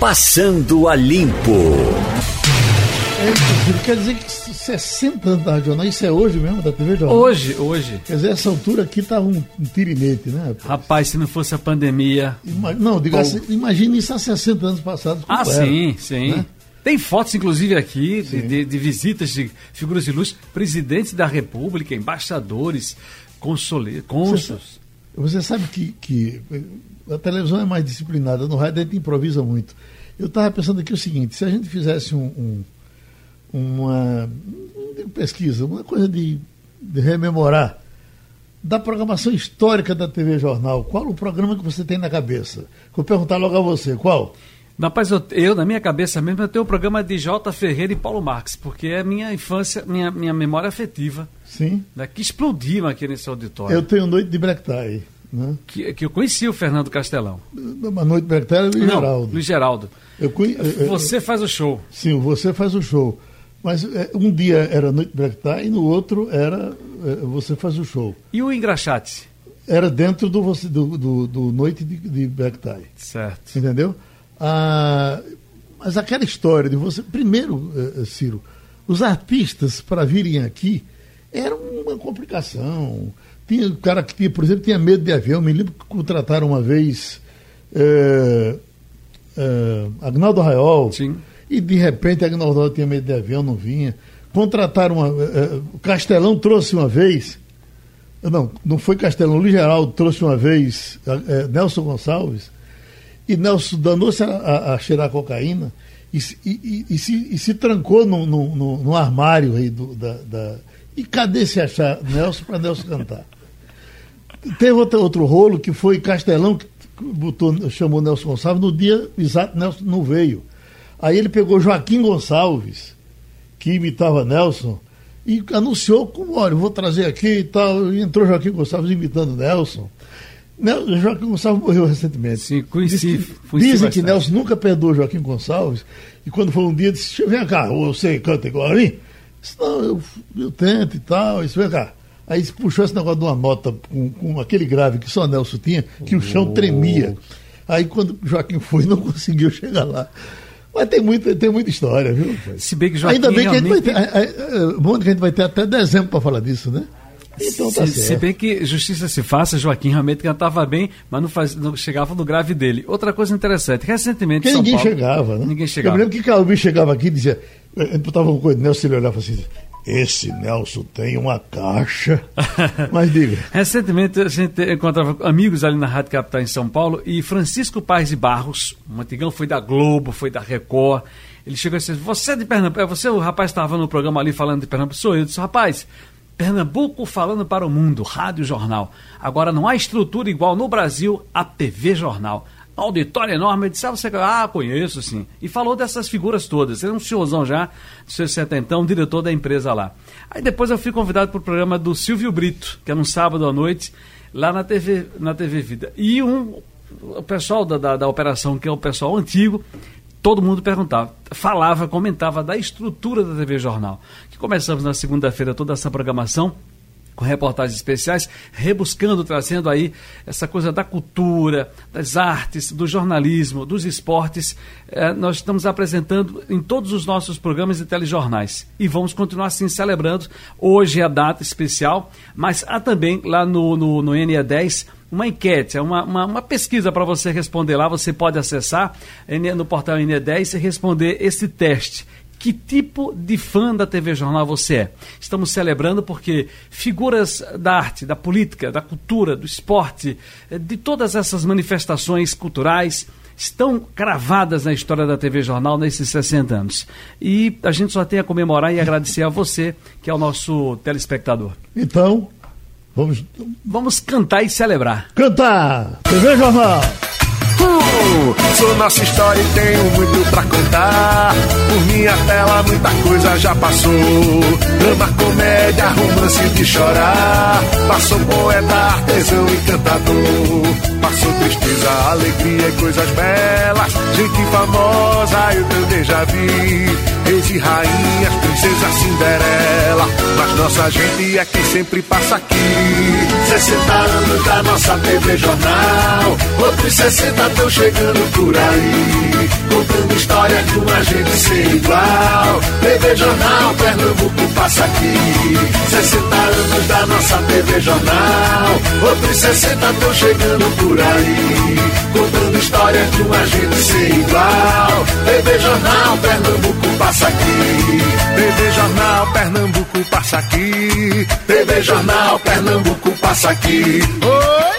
Passando a Limpo. É, quer dizer que 60 anos da Rádio Jornal, isso é hoje mesmo, da TV Jornal? Hoje, hoje. Quer dizer, essa altura aqui tá um, um tirinete, né? Rapaz? rapaz, se não fosse a pandemia. Ima não, diga assim, imagine isso há 60 anos passados. Ah, era, sim, sim. Né? Tem fotos, inclusive, aqui de, de, de, visitas de figuras de luz, presidentes da República, embaixadores, cônsules. Você, você, sabe que, que a televisão é mais disciplinada, no rádio a gente improvisa muito. Eu estava pensando aqui o seguinte, se a gente fizesse um, um uma pesquisa, uma coisa de, de rememorar da programação histórica da TV Jornal, qual o programa que você tem na cabeça? Vou perguntar logo a você, qual? Rapaz, eu, eu, na minha cabeça mesmo, eu tenho o programa de J. Ferreira e Paulo Marques, porque é minha infância, minha, minha memória afetiva. Sim. Né, que explodiu aqui nesse auditório. Eu tenho Noite de Black Tie. Né? Que, que eu conheci o Fernando Castelão. Uma Noite é Luiz Não, Geraldo. Luiz Geraldo. Eu conhe... Você faz o show. Sim, você faz o show. Mas é, um dia era Noite Tie e no outro era é, você faz o show. E o engraxate? Era dentro do, do, do, do Noite de, de Black Tie. Certo. Entendeu? Ah, mas aquela história de você. Primeiro, Ciro, os artistas para virem aqui era uma complicação. Tinha o cara que tinha, por exemplo, tinha medo de avião. Me lembro que contrataram uma vez é, é, Agnaldo Raiol. Sim. E de repente Agnaldo Raiol tinha medo de avião, não vinha. Contrataram uma. É, o Castelão trouxe uma vez. Não, não foi Castelão, o Luiz Geraldo trouxe uma vez Nelson Gonçalves e Nelson danou-se a, a, a, cheirar cocaína e, e, e, se, e se trancou no, no, no, no armário aí do, da, da, E cadê se achar Nelson para Nelson cantar? Teve outro, outro rolo que foi Castelão, que botou, chamou Nelson Gonçalves, no dia exato Nelson não veio. Aí ele pegou Joaquim Gonçalves, que imitava Nelson, e anunciou como, olha, vou trazer aqui e tal. E entrou Joaquim Gonçalves imitando Nelson. Joaquim Gonçalves morreu recentemente. Sim, conheci. Diz que, dizem que Nelson nunca perdoou Joaquim Gonçalves. E quando foi um dia, disse: Vem cá, você canta igual a mim? Disse, não, eu, eu tento e tal. Isso, vem cá. Aí puxou esse negócio de uma nota com, com aquele grave que só Nelson tinha, que o chão tremia. Aí quando Joaquim foi, não conseguiu chegar lá. Mas tem muita, tem muita história, viu? Se bem que Joaquim Ainda bem que a gente vai ter. Bom que a gente vai ter até dezembro para falar disso, né? Então tá se, se bem que justiça se faça, Joaquim realmente cantava bem, mas não, faz, não chegava no grave dele. Outra coisa interessante, recentemente. Porque ninguém Paulo, chegava, né? Ninguém chegava. Eu lembro que Calbi chegava aqui e dizia. Ele botava uma coisa, Nelson ele olhava assim. Esse Nelson tem uma caixa. Mas diga. Recentemente a gente encontrava amigos ali na Rádio Capital em São Paulo e Francisco Paz de Barros, o antigão foi da Globo, foi da Record. Ele chegou e disse: Você é de Pernambuco? É você, o rapaz estava no programa ali falando de Pernambuco? Sou eu. Eu disse: Rapaz, Pernambuco falando para o mundo, Rádio Jornal. Agora não há estrutura igual no Brasil a TV Jornal. Auditório enorme, eu disse, ah, você, ah, conheço sim. E falou dessas figuras todas. Ele é um senhorzão já, de seus setentão, diretor da empresa lá. Aí depois eu fui convidado para o programa do Silvio Brito, que é no sábado à noite, lá na TV, na TV Vida. E um, o pessoal da, da, da operação, que é o pessoal antigo, todo mundo perguntava, falava, comentava da estrutura da TV Jornal. Que começamos na segunda-feira toda essa programação com reportagens especiais, rebuscando, trazendo aí essa coisa da cultura, das artes, do jornalismo, dos esportes. É, nós estamos apresentando em todos os nossos programas e telejornais. E vamos continuar assim celebrando. Hoje é a data especial, mas há também lá no, no, no NE10 uma enquete, é uma, uma, uma pesquisa para você responder lá. Você pode acessar no portal NE10 e responder esse teste. Que tipo de fã da TV Jornal você é? Estamos celebrando porque figuras da arte, da política, da cultura, do esporte, eh, de todas essas manifestações culturais estão cravadas na história da TV Jornal nesses 60 anos. E a gente só tem a comemorar e agradecer a você, que é o nosso telespectador. Então, Vamos... Vamos cantar e celebrar. Cantar! TV Jornal! Sou nossa história e tenho muito pra contar. Por minha tela muita coisa já passou. Drama, comédia, romance de chorar. Passou poeta, artesão e cantador. Passou tristeza, alegria e coisas belas. Gente famosa eu também já vi reis e rainhas, princesa Cinderela. Mas nossa gente é quem sempre passa aqui. 60 anos da nossa TV Jornal, outros 60 estão chegando por aí. história de um agente sem igual. TV Jornal Pernambuco passa aqui. 60 anos da nossa TV Jornal. Outros 60 estão chegando por aí. Contando história de um agente sem igual. TV Jornal Pernambuco passa aqui. TV Jornal Pernambuco passa aqui. TV Jornal Pernambuco passa aqui. Oi!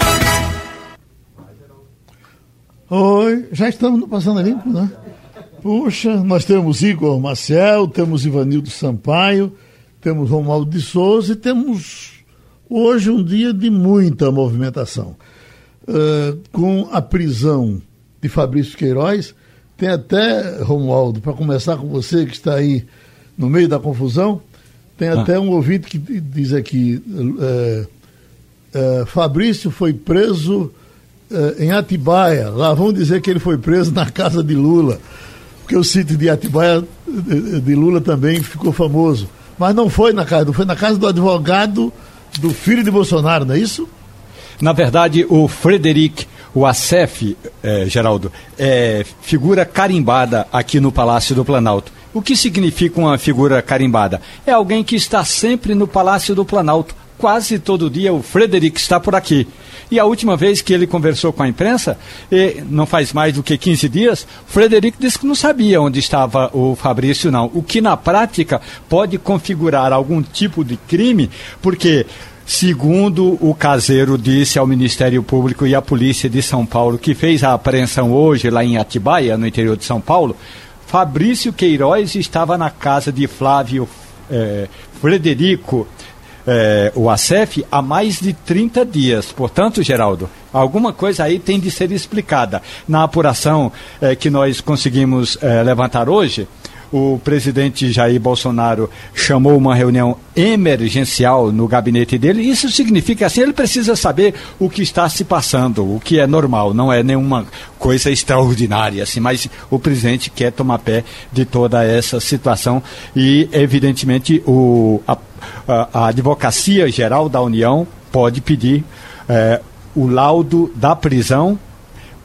Oi, já estamos no Passando Limpo, né? Puxa, nós temos Igor Maciel, temos Ivanildo Sampaio, temos Romualdo de Souza e temos hoje um dia de muita movimentação. Uh, com a prisão de Fabrício Queiroz, tem até, Romualdo, para começar com você que está aí no meio da confusão, tem ah. até um ouvinte que diz aqui: uh, uh, Fabrício foi preso em Atibaia. Lá vão dizer que ele foi preso na casa de Lula, porque o sítio de Atibaia de Lula também ficou famoso. Mas não foi na casa, foi na casa do advogado do filho de Bolsonaro, não é isso? Na verdade, o Frederic o ACEF, eh, Geraldo, é figura carimbada aqui no Palácio do Planalto. O que significa uma figura carimbada? É alguém que está sempre no Palácio do Planalto. Quase todo dia o Frederic está por aqui. E a última vez que ele conversou com a imprensa, não faz mais do que 15 dias, Frederico disse que não sabia onde estava o Fabrício, não. O que na prática pode configurar algum tipo de crime, porque Segundo o caseiro disse ao Ministério Público e à Polícia de São Paulo, que fez a apreensão hoje lá em Atibaia, no interior de São Paulo, Fabrício Queiroz estava na casa de Flávio eh, Frederico é, o ACEF há mais de 30 dias. Portanto, Geraldo, alguma coisa aí tem de ser explicada. Na apuração é, que nós conseguimos é, levantar hoje, o presidente Jair Bolsonaro chamou uma reunião emergencial no gabinete dele. Isso significa assim, ele precisa saber o que está se passando, o que é normal, não é nenhuma coisa extraordinária, assim, mas o presidente quer tomar pé de toda essa situação e, evidentemente, o, a, a, Advocacia Geral da União pode pedir é, o laudo da prisão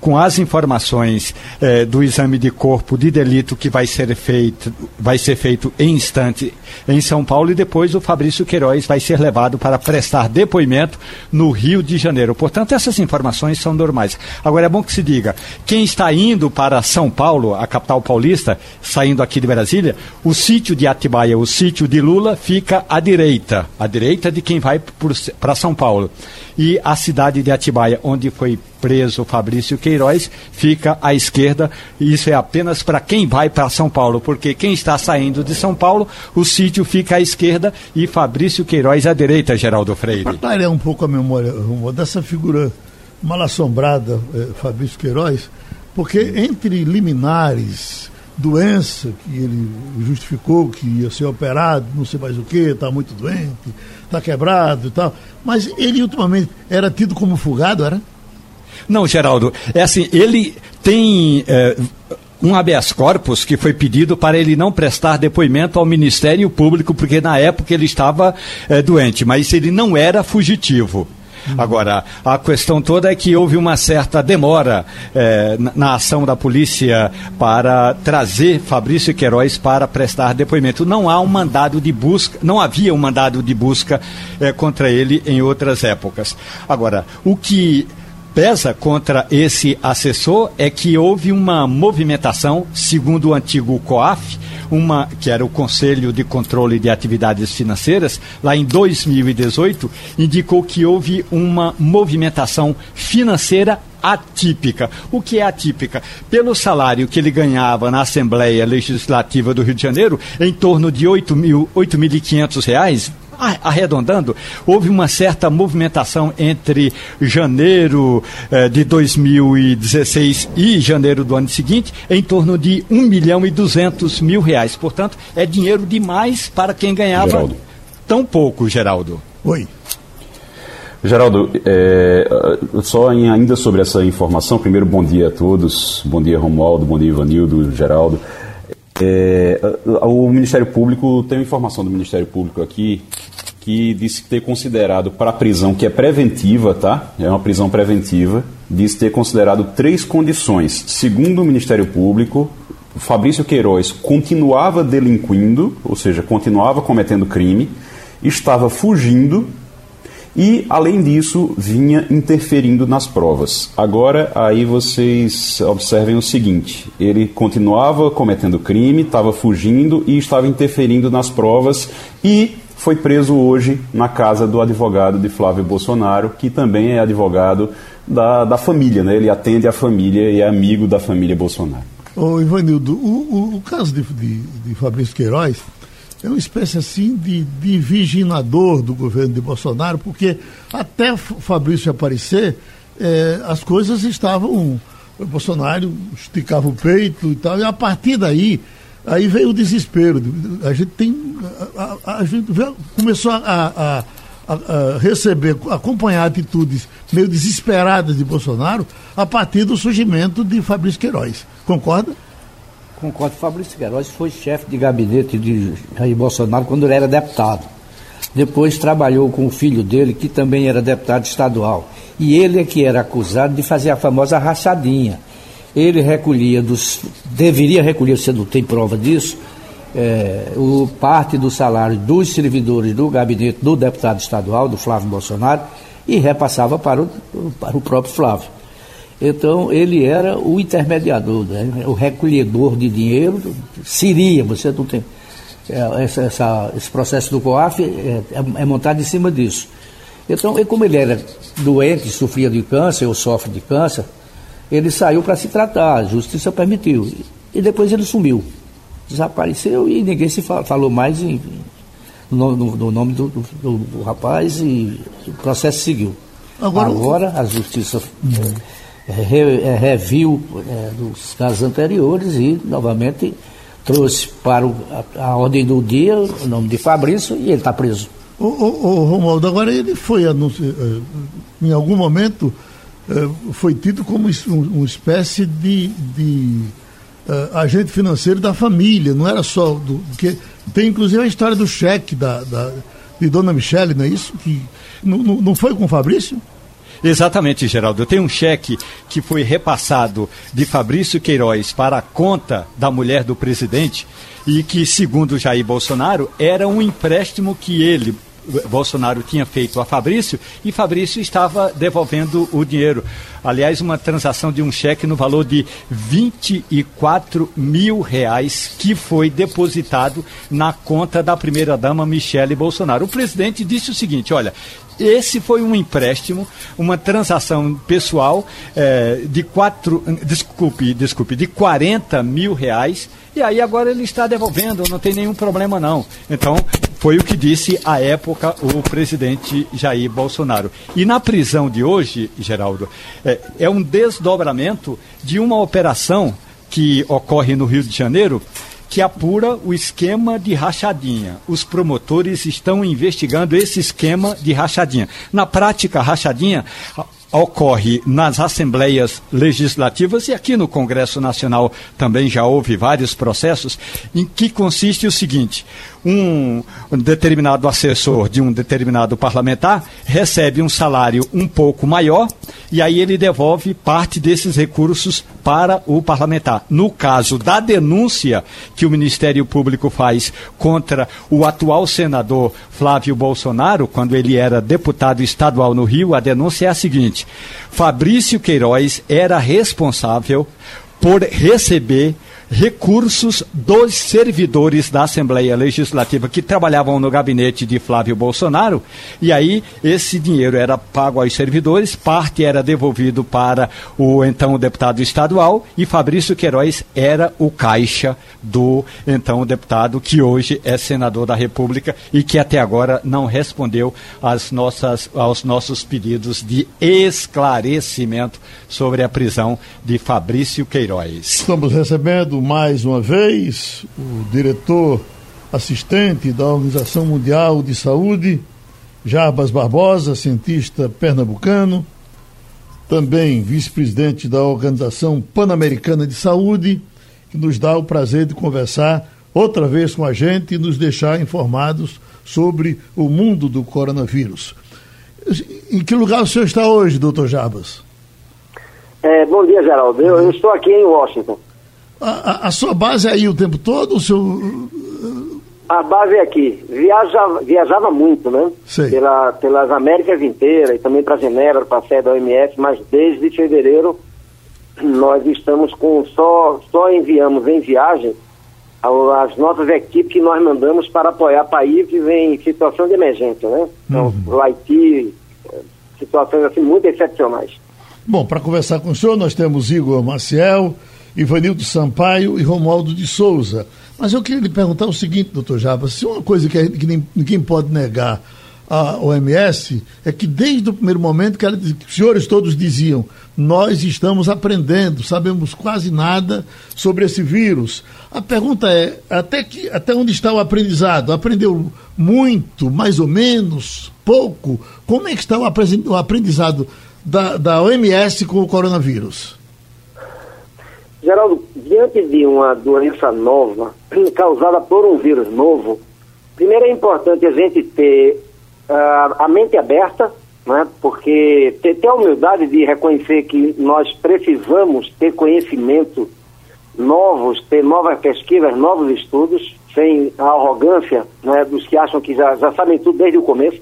com as informações eh, do exame de corpo de delito que vai ser feito, vai ser feito em instante em São Paulo e depois o Fabrício Queiroz vai ser levado para prestar depoimento no Rio de Janeiro. Portanto, essas informações são normais. Agora é bom que se diga, quem está indo para São Paulo, a capital paulista, saindo aqui de Brasília, o sítio de Atibaia, o sítio de Lula fica à direita, à direita de quem vai para São Paulo. E a cidade de Atibaia, onde foi preso Fabrício Queiroz, fica à esquerda. E isso é apenas para quem vai para São Paulo, porque quem está saindo de São Paulo, o sítio fica à esquerda e Fabrício Queiroz à direita, Geraldo Freire. Para um pouco a memória dessa figura mal assombrada, eh, Fabrício Queiroz, porque entre liminares, doença que ele justificou que ia ser operado, não sei mais o que, está muito doente, está quebrado e tal, mas ele ultimamente era tido como fugado, era? Não, Geraldo, é assim, ele tem é, um habeas corpus que foi pedido para ele não prestar depoimento ao Ministério Público, porque na época ele estava é, doente, mas ele não era fugitivo. Agora, a questão toda é que houve uma certa demora é, na, ação da polícia para trazer Fabrício Queiroz para prestar depoimento. Não há um mandado de busca, não havia um mandado de busca é, contra ele em outras épocas. Agora, o que pesa contra esse assessor é que houve uma movimentação, segundo o antigo COAF, uma que era o Conselho de Controle de Atividades Financeiras, lá em 2018, indicou que houve uma movimentação financeira atípica. O que é atípica? Pelo salário que ele ganhava na Assembleia Legislativa do Rio de Janeiro, em torno de R$ 8.500, arredondando, houve uma certa movimentação entre janeiro eh, de 2016 e janeiro do ano seguinte, em torno de 1 milhão e 200 mil reais. Portanto, é dinheiro demais para quem ganhava Geraldo. tão pouco, Geraldo. Oi. Geraldo, é, só em, ainda sobre essa informação, primeiro bom dia a todos, bom dia Romualdo, bom dia Ivanildo, Geraldo. É, o Ministério Público, tem uma informação do Ministério Público aqui que disse ter considerado para a prisão que é preventiva, tá? É uma prisão preventiva, disse ter considerado três condições. Segundo o Ministério Público, Fabrício Queiroz continuava delinquindo, ou seja, continuava cometendo crime, estava fugindo e, além disso, vinha interferindo nas provas. Agora, aí vocês observem o seguinte: ele continuava cometendo crime, estava fugindo e estava interferindo nas provas e foi preso hoje na casa do advogado de Flávio Bolsonaro, que também é advogado da, da família, né? ele atende a família e é amigo da família Bolsonaro. Ô, Ivanildo, o, o, o caso de, de, de, Fabrício Queiroz é uma espécie assim de, de viginador do governo de Bolsonaro, porque até Fabrício aparecer, é, as coisas estavam. O Bolsonaro esticava o peito e tal, e a partir daí, aí veio o desespero. A gente tem. A, a, a gente começou a, a, receber, acompanhar atitudes meio desesperadas de Bolsonaro a partir do surgimento de Fabrício Queiroz. Concorda? Concordo. Fabrício Queiroz foi chefe de gabinete de Jair Bolsonaro quando ele era deputado. Depois trabalhou com o filho dele, que também era deputado estadual. E ele é que era acusado de fazer a famosa rachadinha. Ele recolhia dos. deveria recolher, você não tem prova disso, é, o parte do salário dos servidores do gabinete do deputado estadual, do Flávio Bolsonaro, e repassava para o, para o próprio Flávio. Então, ele era o intermediador, né? o recolhedor de dinheiro, seria, você não tem. É, essa, essa, esse processo do COAF é, é, é, montado em cima disso. Então, e como ele era doente, sofria de câncer ou sofre de câncer, ele saiu para se tratar, a justiça permitiu. E depois ele sumiu. Desapareceu e ninguém se falou mais em, no, no, no nome do, do, do, rapaz e o processo seguiu. Agora, Agora a justiça. Re, é, reviu é, dos casos anteriores e novamente trouxe para o, a, a, ordem do dia o nome de Fabrício e ele está preso. O, Romualdo, agora ele foi anunciado, eh, em algum momento eh, foi tido como uma espécie de, de uh, agente financeiro da família, não era só do. que Tem inclusive a história do cheque da, da de Dona Michele, não é isso? Que, não, não foi com o Fabrício? Exatamente, Geraldo. Eu tenho um cheque que foi repassado de Fabrício Queiroz para a conta da mulher do presidente e que, segundo Jair Bolsonaro, era um empréstimo que ele, Bolsonaro tinha feito a Fabrício e Fabrício estava devolvendo o dinheiro. Aliás, uma transação de um cheque no valor de 24 mil reais que foi depositado na conta da primeira-dama Michele Bolsonaro. O presidente disse o seguinte: olha, esse foi um empréstimo, uma transação pessoal é, de quatro, desculpe, desculpe, de 40 mil reais. E aí agora ele está devolvendo, não tem nenhum problema não. Então, foi o que disse à época o presidente Jair Bolsonaro. E na prisão de hoje, Geraldo, é, é um desdobramento de uma operação que ocorre no Rio de Janeiro que apura o esquema de rachadinha. Os promotores estão investigando esse esquema de rachadinha. Na prática, rachadinha ocorre nas assembleias legislativas e aqui no Congresso Nacional. Também já houve vários processos em que consiste o seguinte: um determinado assessor de um determinado parlamentar recebe um salário um pouco maior e aí ele devolve parte desses recursos para o parlamentar. No caso da denúncia que o Ministério Público faz contra o atual senador Flávio Bolsonaro, quando ele era deputado estadual no Rio, a denúncia é a seguinte: Fabrício Queiroz era responsável por receber recursos dos servidores da Assembleia Legislativa que trabalhavam no gabinete de Flávio Bolsonaro, e aí esse dinheiro era pago aos servidores, parte era devolvido para o então deputado estadual, e Fabrício Queiroz era o caixa do então deputado que hoje é senador da República e que até agora não respondeu às nossas, aos nossos pedidos de esclarecimento sobre a prisão de Fabrício Queiroz. Estamos recebendo mais uma vez o diretor assistente da Organização Mundial de Saúde, Jarbas Barbosa, cientista pernambucano, também vice-presidente da Organização Pan-Americana de Saúde, que nos dá o prazer de conversar outra vez com a gente e nos deixar informados sobre o mundo do coronavírus. Em que lugar o senhor está hoje, doutor Jarbas? É, bom dia, Geraldo. Eu, eu estou aqui em Washington. A, a, sua base é aí o tempo todo? O seu... A base é aqui. Viaja, viajava muito, né? Pela, pelas Américas inteiras e também para Genebra, para a sede da OMS, mas desde fevereiro nós estamos com só, só enviamos em viagem as nossas equipes que nós mandamos para apoiar países em situação de emergência, né? Então, uhum. o Haiti, situações assim muito excepcionais. Bom, para conversar com o senhor, nós temos Igor Maciel, Ivanildo Sampaio e Romualdo de Souza. Mas eu queria lhe perguntar o seguinte, doutor Jabas, se uma coisa que, ninguém pode negar a OMS é que desde o primeiro momento que, ela, que os senhores todos diziam, nós estamos aprendendo, sabemos quase nada sobre esse vírus. A pergunta é, até, que, até onde está o aprendizado? Aprendeu muito, mais ou menos, pouco? Como é que está o aprendizado da, da OMS com o coronavírus? Geraldo, diante de uma doença nova, causada por um vírus novo, primeiro é importante a gente ter uh, a mente aberta, né? porque ter, ter a humildade de reconhecer que nós precisamos ter conhecimento novos, ter novas pesquisas, novos estudos, sem a arrogância né, dos que acham que já, já sabem tudo desde o começo.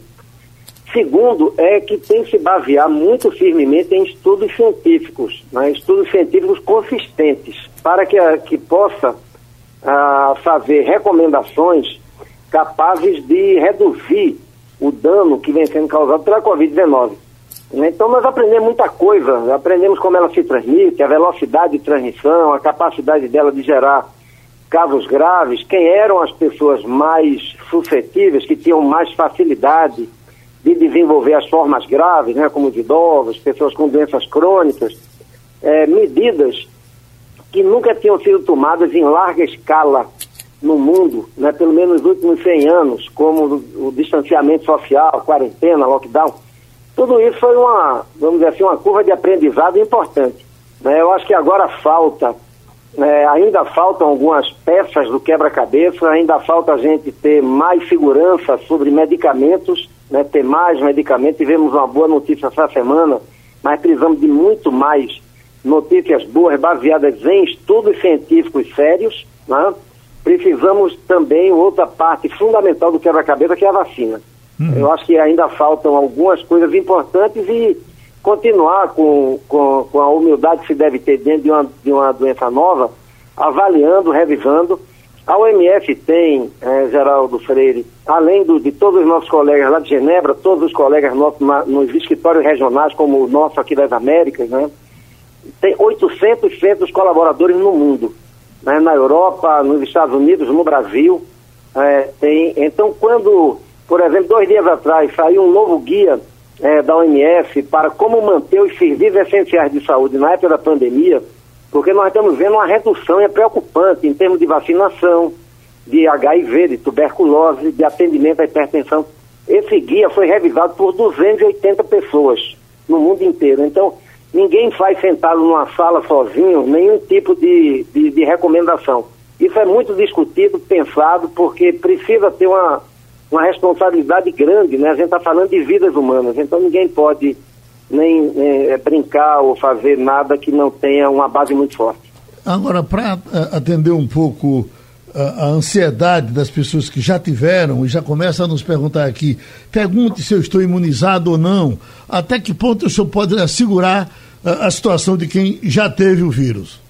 Segundo, é que tem que se basear muito firmemente em estudos científicos, né, estudos científicos consistentes, para que, que possa uh, fazer recomendações capazes de reduzir o dano que vem sendo causado pela Covid-19. Né? Então nós aprendemos muita coisa, aprendemos como ela se transmite, a velocidade de transmissão, a capacidade dela de gerar casos graves, quem eram as pessoas mais suscetíveis, que tinham mais facilidade de desenvolver as formas graves, né, como os idosos, pessoas com doenças crônicas, é, medidas que nunca tinham sido tomadas em larga escala no mundo, né, pelo menos nos últimos 100 anos, como o, o distanciamento social, quarentena, lockdown, tudo isso foi uma, vamos dizer assim, uma curva de aprendizado importante. Né? Eu acho que agora falta, né, ainda faltam algumas peças do quebra-cabeça, ainda falta a gente ter mais segurança sobre medicamentos, né, ter mais medicamentos. Tivemos uma boa notícia essa semana, mas precisamos de muito mais notícias boas baseadas em estudos científicos sérios, né? precisamos também outra parte fundamental do quebra-cabeça, que é a vacina. Uhum. Eu acho que ainda faltam algumas coisas importantes e continuar com, com, com, a humildade que se deve ter dentro de uma, de uma doença nova, avaliando, revisando. A OMS tem, é, Geraldo Freire, além do, de todos os nossos colegas lá de Genebra, todos os colegas nossos na, nos escritórios regionais, como o nosso aqui das Américas, né? tem 800 centros colaboradores no mundo né, na Europa, nos Estados Unidos, no Brasil. É, tem, então, quando, por exemplo, dois dias atrás saiu um novo guia é, da OMS para como manter os serviços essenciais de saúde na época da pandemia, porque nós estamos vendo uma redução é preocupante em termos de vacinação, de HIV, de tuberculose, de atendimento à hipertensão. Esse guia foi revisado por 280 pessoas no mundo inteiro. Então, Ninguém faz sentado numa sala sozinho nenhum tipo de, de, de recomendação. Isso é muito discutido, pensado, porque precisa ter uma, uma responsabilidade grande, né? A gente está falando de vidas humanas, então ninguém pode nem é, brincar ou fazer nada que não tenha uma base muito forte. Agora, para é, atender um pouco a, a, ansiedade das pessoas que já tiveram e já começam a nos perguntar aqui, pergunte se eu estou imunizado ou não, até que ponto o senhor pode assegurar a, a situação de quem já teve o vírus?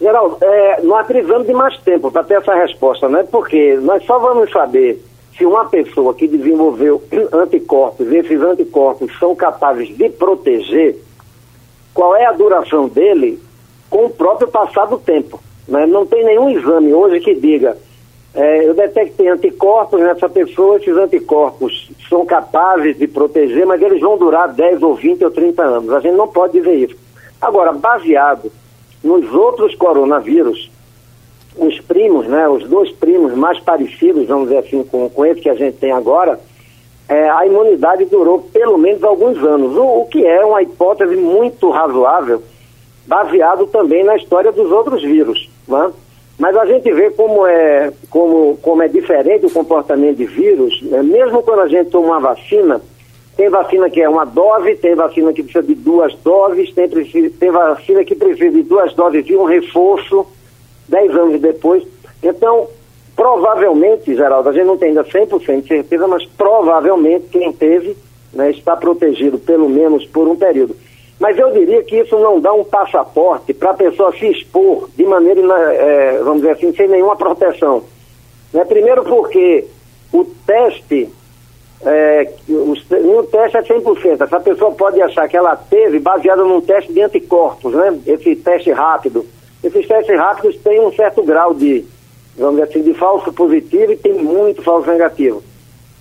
Geraldo, é, nós precisamos de mais tempo para ter essa resposta, né? Porque nós só vamos saber se uma pessoa que desenvolveu anticorpos, esses anticorpos são capazes de proteger, qual é a duração dele com o próprio passar do tempo. Né? Não tem nenhum exame hoje que diga é, eu detectei anticorpos nessa pessoa, esses anticorpos são capazes de proteger, mas eles vão durar 10 ou 20 ou 30 anos. A gente não pode dizer isso. Agora, baseado nos outros coronavírus, os primos, né, os dois primos mais parecidos, vamos dizer assim, com, com esse que a gente tem agora, é, a imunidade durou pelo menos alguns anos, o, o que é uma hipótese muito razoável, baseado também na história dos outros vírus. Né? Mas a gente vê como é, como, como é diferente o comportamento de vírus, né? mesmo quando a gente toma uma vacina, Tem vacina que é uma dose, tem vacina que precisa de duas doses, tem, tem vacina que precisa de duas doses e um reforço, dez anos depois. Então, provavelmente, Geraldo, a gente não tem ainda 100% de certeza, mas provavelmente quem teve né, está protegido, pelo menos por um período. Mas eu diria que isso não dá um passaporte para a pessoa se expor de maneira, é, vamos dizer assim, sem nenhuma proteção. Né? Primeiro porque o teste é, o, teste é 100%. Essa pessoa pode achar que ela teve baseado num teste de anticorpos, né? Esse teste rápido. Esses testes rápidos têm um certo grau de, vamos dizer assim, de falso positivo e tem muito falso negativo.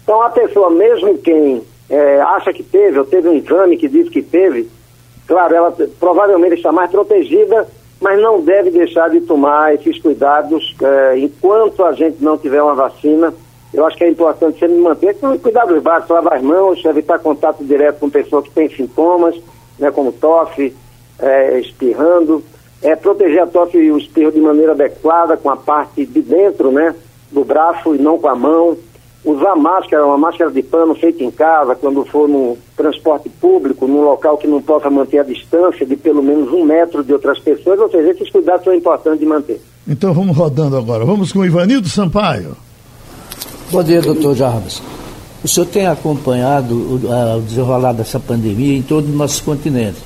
Então a pessoa, mesmo quem é, acha que teve, ou teve um exame que diz que teve, claro, ela provavelmente está mais protegida, mas não deve deixar de tomar esses cuidados é, enquanto a gente não tiver uma vacina eu acho que é importante sempre manter cuidados básicos, lavar as mãos, evitar contato direto com pessoas que têm sintomas, né, como tosse, é, espirrando, é, proteger a tosse e o espirro de maneira adequada, com a parte de dentro né, do braço e não com a mão. Usar máscara, uma máscara de pano feita em casa, quando for no transporte público, num local que não possa manter a distância de pelo menos um metro de outras pessoas, ou seja, esses cuidados são importantes de manter. Então vamos rodando agora. Vamos com o Ivanildo Sampaio. Bom dia, doutor Jarbas. O senhor tem acompanhado o, o desenrolar dessa pandemia em todo o nosso continente.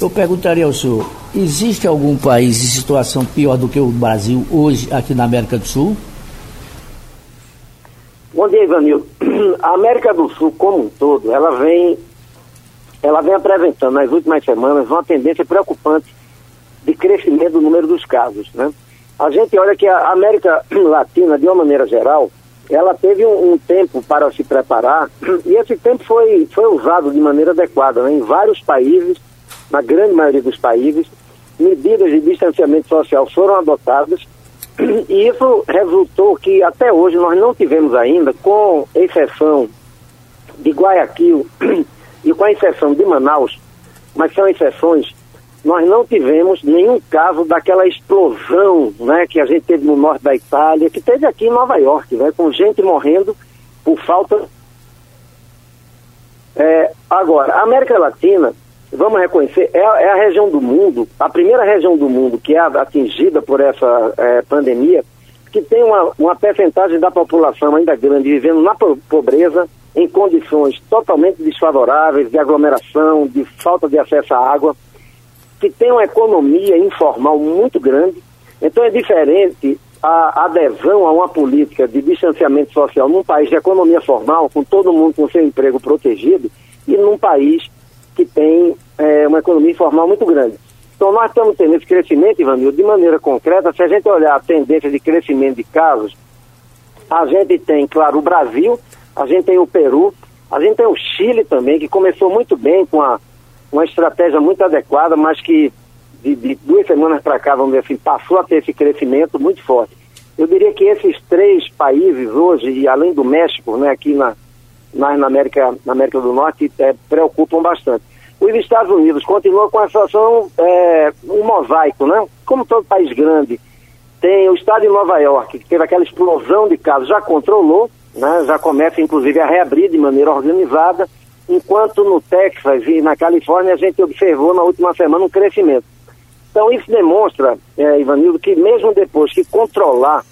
Eu perguntaria ao senhor, existe algum país em situação pior do que o Brasil hoje aqui na América do Sul? Bom dia, Ivanildo. A América do Sul, como um todo, ela vem, ela vem apresentando nas últimas semanas uma tendência preocupante de crescimento do número dos casos. Né? A gente olha que a América Latina, de uma maneira geral, ela teve um, um, tempo para se preparar e esse tempo foi, foi usado de maneira adequada. Né? Em vários países, na grande maioria dos países, medidas de distanciamento social foram adotadas e isso resultou que até hoje nós não tivemos ainda, com exceção de Guayaquil e com a exceção de Manaus, mas são exceções, nós não tivemos nenhum caso daquela explosão né, que a gente teve no norte da Itália, que teve aqui em Nova York, né, com gente morrendo por falta. É, agora, a América Latina, vamos reconhecer, é, é, a região do mundo, a primeira região do mundo que é atingida por essa é, pandemia, que tem uma, uma percentagem da população ainda grande vivendo na pobreza, em condições totalmente desfavoráveis, de aglomeração, de falta de acesso à água que tem uma economia informal muito grande. Então é diferente a adesão a uma política de distanciamento social num país de economia formal, com todo mundo com seu emprego protegido, e num país que tem é, uma economia informal muito grande. Então nós estamos tendo esse crescimento, Ivanildo, de maneira concreta, se a gente olhar a tendência de crescimento de casos, a gente tem, claro, o Brasil, a gente tem o Peru, a gente tem o Chile também, que começou muito bem com a uma estratégia muito adequada, mas que de, de duas semanas para cá, vamos dizer assim, passou a ter esse crescimento muito forte. Eu diria que esses três países hoje, e além do México, né, aqui na, na, na América, na América do Norte, é, preocupam bastante. Os Estados Unidos continuam com a situação, é, um mosaico, né? Como todo país grande, tem o estado de Nova York, que teve aquela explosão de casos, já controlou, né? já começa inclusive a reabrir de maneira organizada enquanto no Texas e na Califórnia a gente observou na última semana um crescimento. Então isso demonstra, é, Ivanildo, que mesmo depois que controlar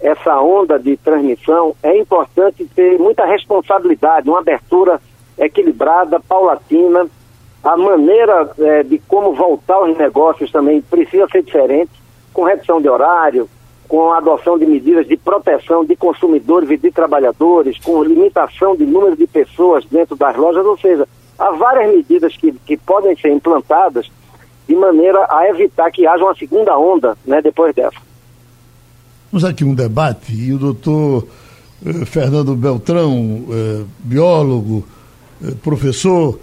essa onda de transmissão, é importante ter muita responsabilidade, uma abertura equilibrada, paulatina, a maneira é, de como voltar aos negócios também precisa ser diferente, com redução de horário, com a adoção de medidas de proteção de consumidores e de trabalhadores, com limitação de número de pessoas dentro das lojas, ou seja, há várias medidas que, que podem ser implantadas de maneira a evitar que haja uma segunda onda né, depois dessa. Temos aqui um debate e o doutor eh, Fernando Beltrão, eh, biólogo, eh, professor,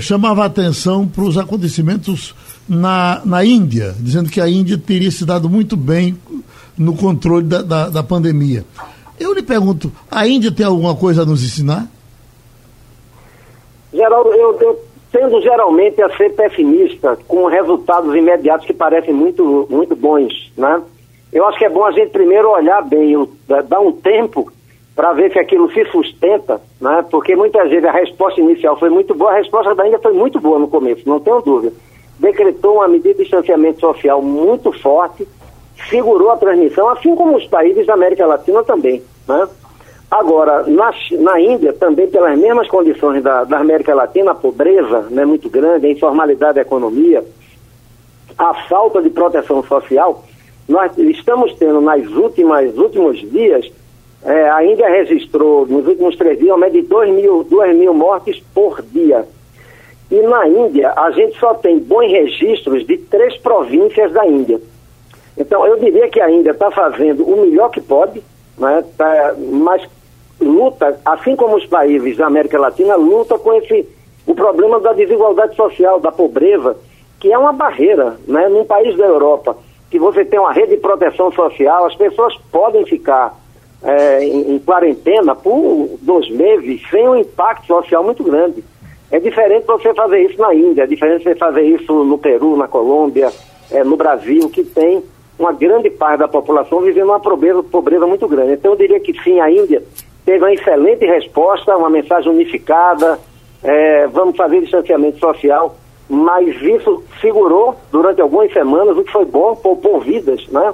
chamava a atenção para os acontecimentos na, na Índia, dizendo que a Índia teria se dado muito bem no controle da, da, da pandemia. Eu lhe pergunto, a Índia tem alguma coisa a nos ensinar? Geraldo, eu, eu tendo geralmente a ser pessimista com resultados imediatos que parecem muito, muito bons, né? Eu acho que é bom a gente primeiro olhar bem, dar um tempo para ver se aquilo se sustenta, né? porque muitas vezes a resposta inicial foi muito boa, a resposta da Índia foi muito boa no começo, não tenho dúvida. Decretou uma medida de distanciamento social muito forte, segurou a transmissão, assim como os países da América Latina também. Né? Agora, na, na Índia, também pelas mesmas condições da, da América Latina, a pobreza né, muito grande, a informalidade da economia, a falta de proteção social, nós estamos tendo nas últimas últimos dias é, a Índia registrou nos últimos três dias uma média de 2 mil, 2 mil mortes por dia. E na Índia, a gente só tem bons registros de três províncias da Índia. Então, eu diria que a Índia está fazendo o melhor que pode, né, tá, mas luta, assim como os países da América Latina, luta com esse, o problema da desigualdade social, da pobreza, que é uma barreira. Né, num país da Europa, que você tem uma rede de proteção social, as pessoas podem ficar é, em, em, quarentena por dois meses sem um impacto social muito grande. É diferente você fazer isso na Índia, é diferente você fazer isso no Peru, na Colômbia, é, no Brasil, que tem uma grande parte da população vivendo uma pobreza, pobreza muito grande. Então eu diria que sim, a Índia teve uma excelente resposta, uma mensagem unificada, é, vamos fazer distanciamento social, mas isso segurou durante algumas semanas, o que foi bom, poupou vidas, né?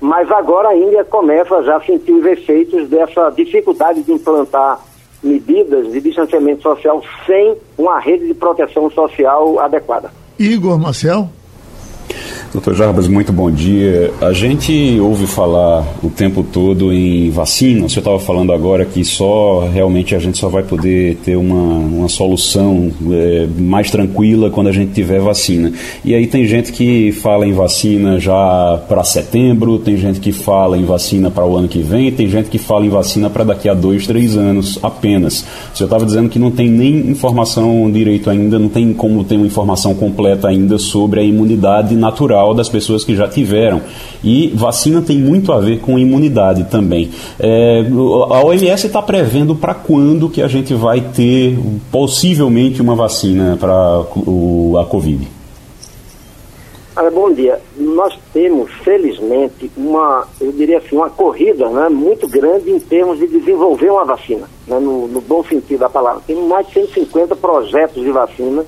Mas agora a Índia começa já a sentir os efeitos dessa dificuldade de implantar medidas de distanciamento social sem uma rede de proteção social adequada. Igor Marcel? Doutor Jarbas, muito bom dia. A gente ouve falar o tempo todo em vacina. Senhor estava falando agora que só realmente a gente só vai poder ter uma, uma solução é, mais tranquila quando a gente tiver vacina. E aí tem gente que fala em vacina já para setembro, tem gente que fala em vacina para o ano que vem, tem gente que fala em vacina para daqui a dois, três anos apenas. Senhor estava dizendo que não tem nem informação direito ainda, não tem como ter uma informação completa ainda sobre a imunidade natural das pessoas que já tiveram. E vacina tem muito a ver com imunidade também. É, a OMS está prevendo para quando que a gente vai ter possivelmente uma vacina para a Covid. Bom dia. Nós temos, felizmente, uma, eu diria assim, uma corrida né, muito grande em termos de desenvolver uma vacina, né, no, no bom sentido da palavra. Tem mais de 150 projetos de vacina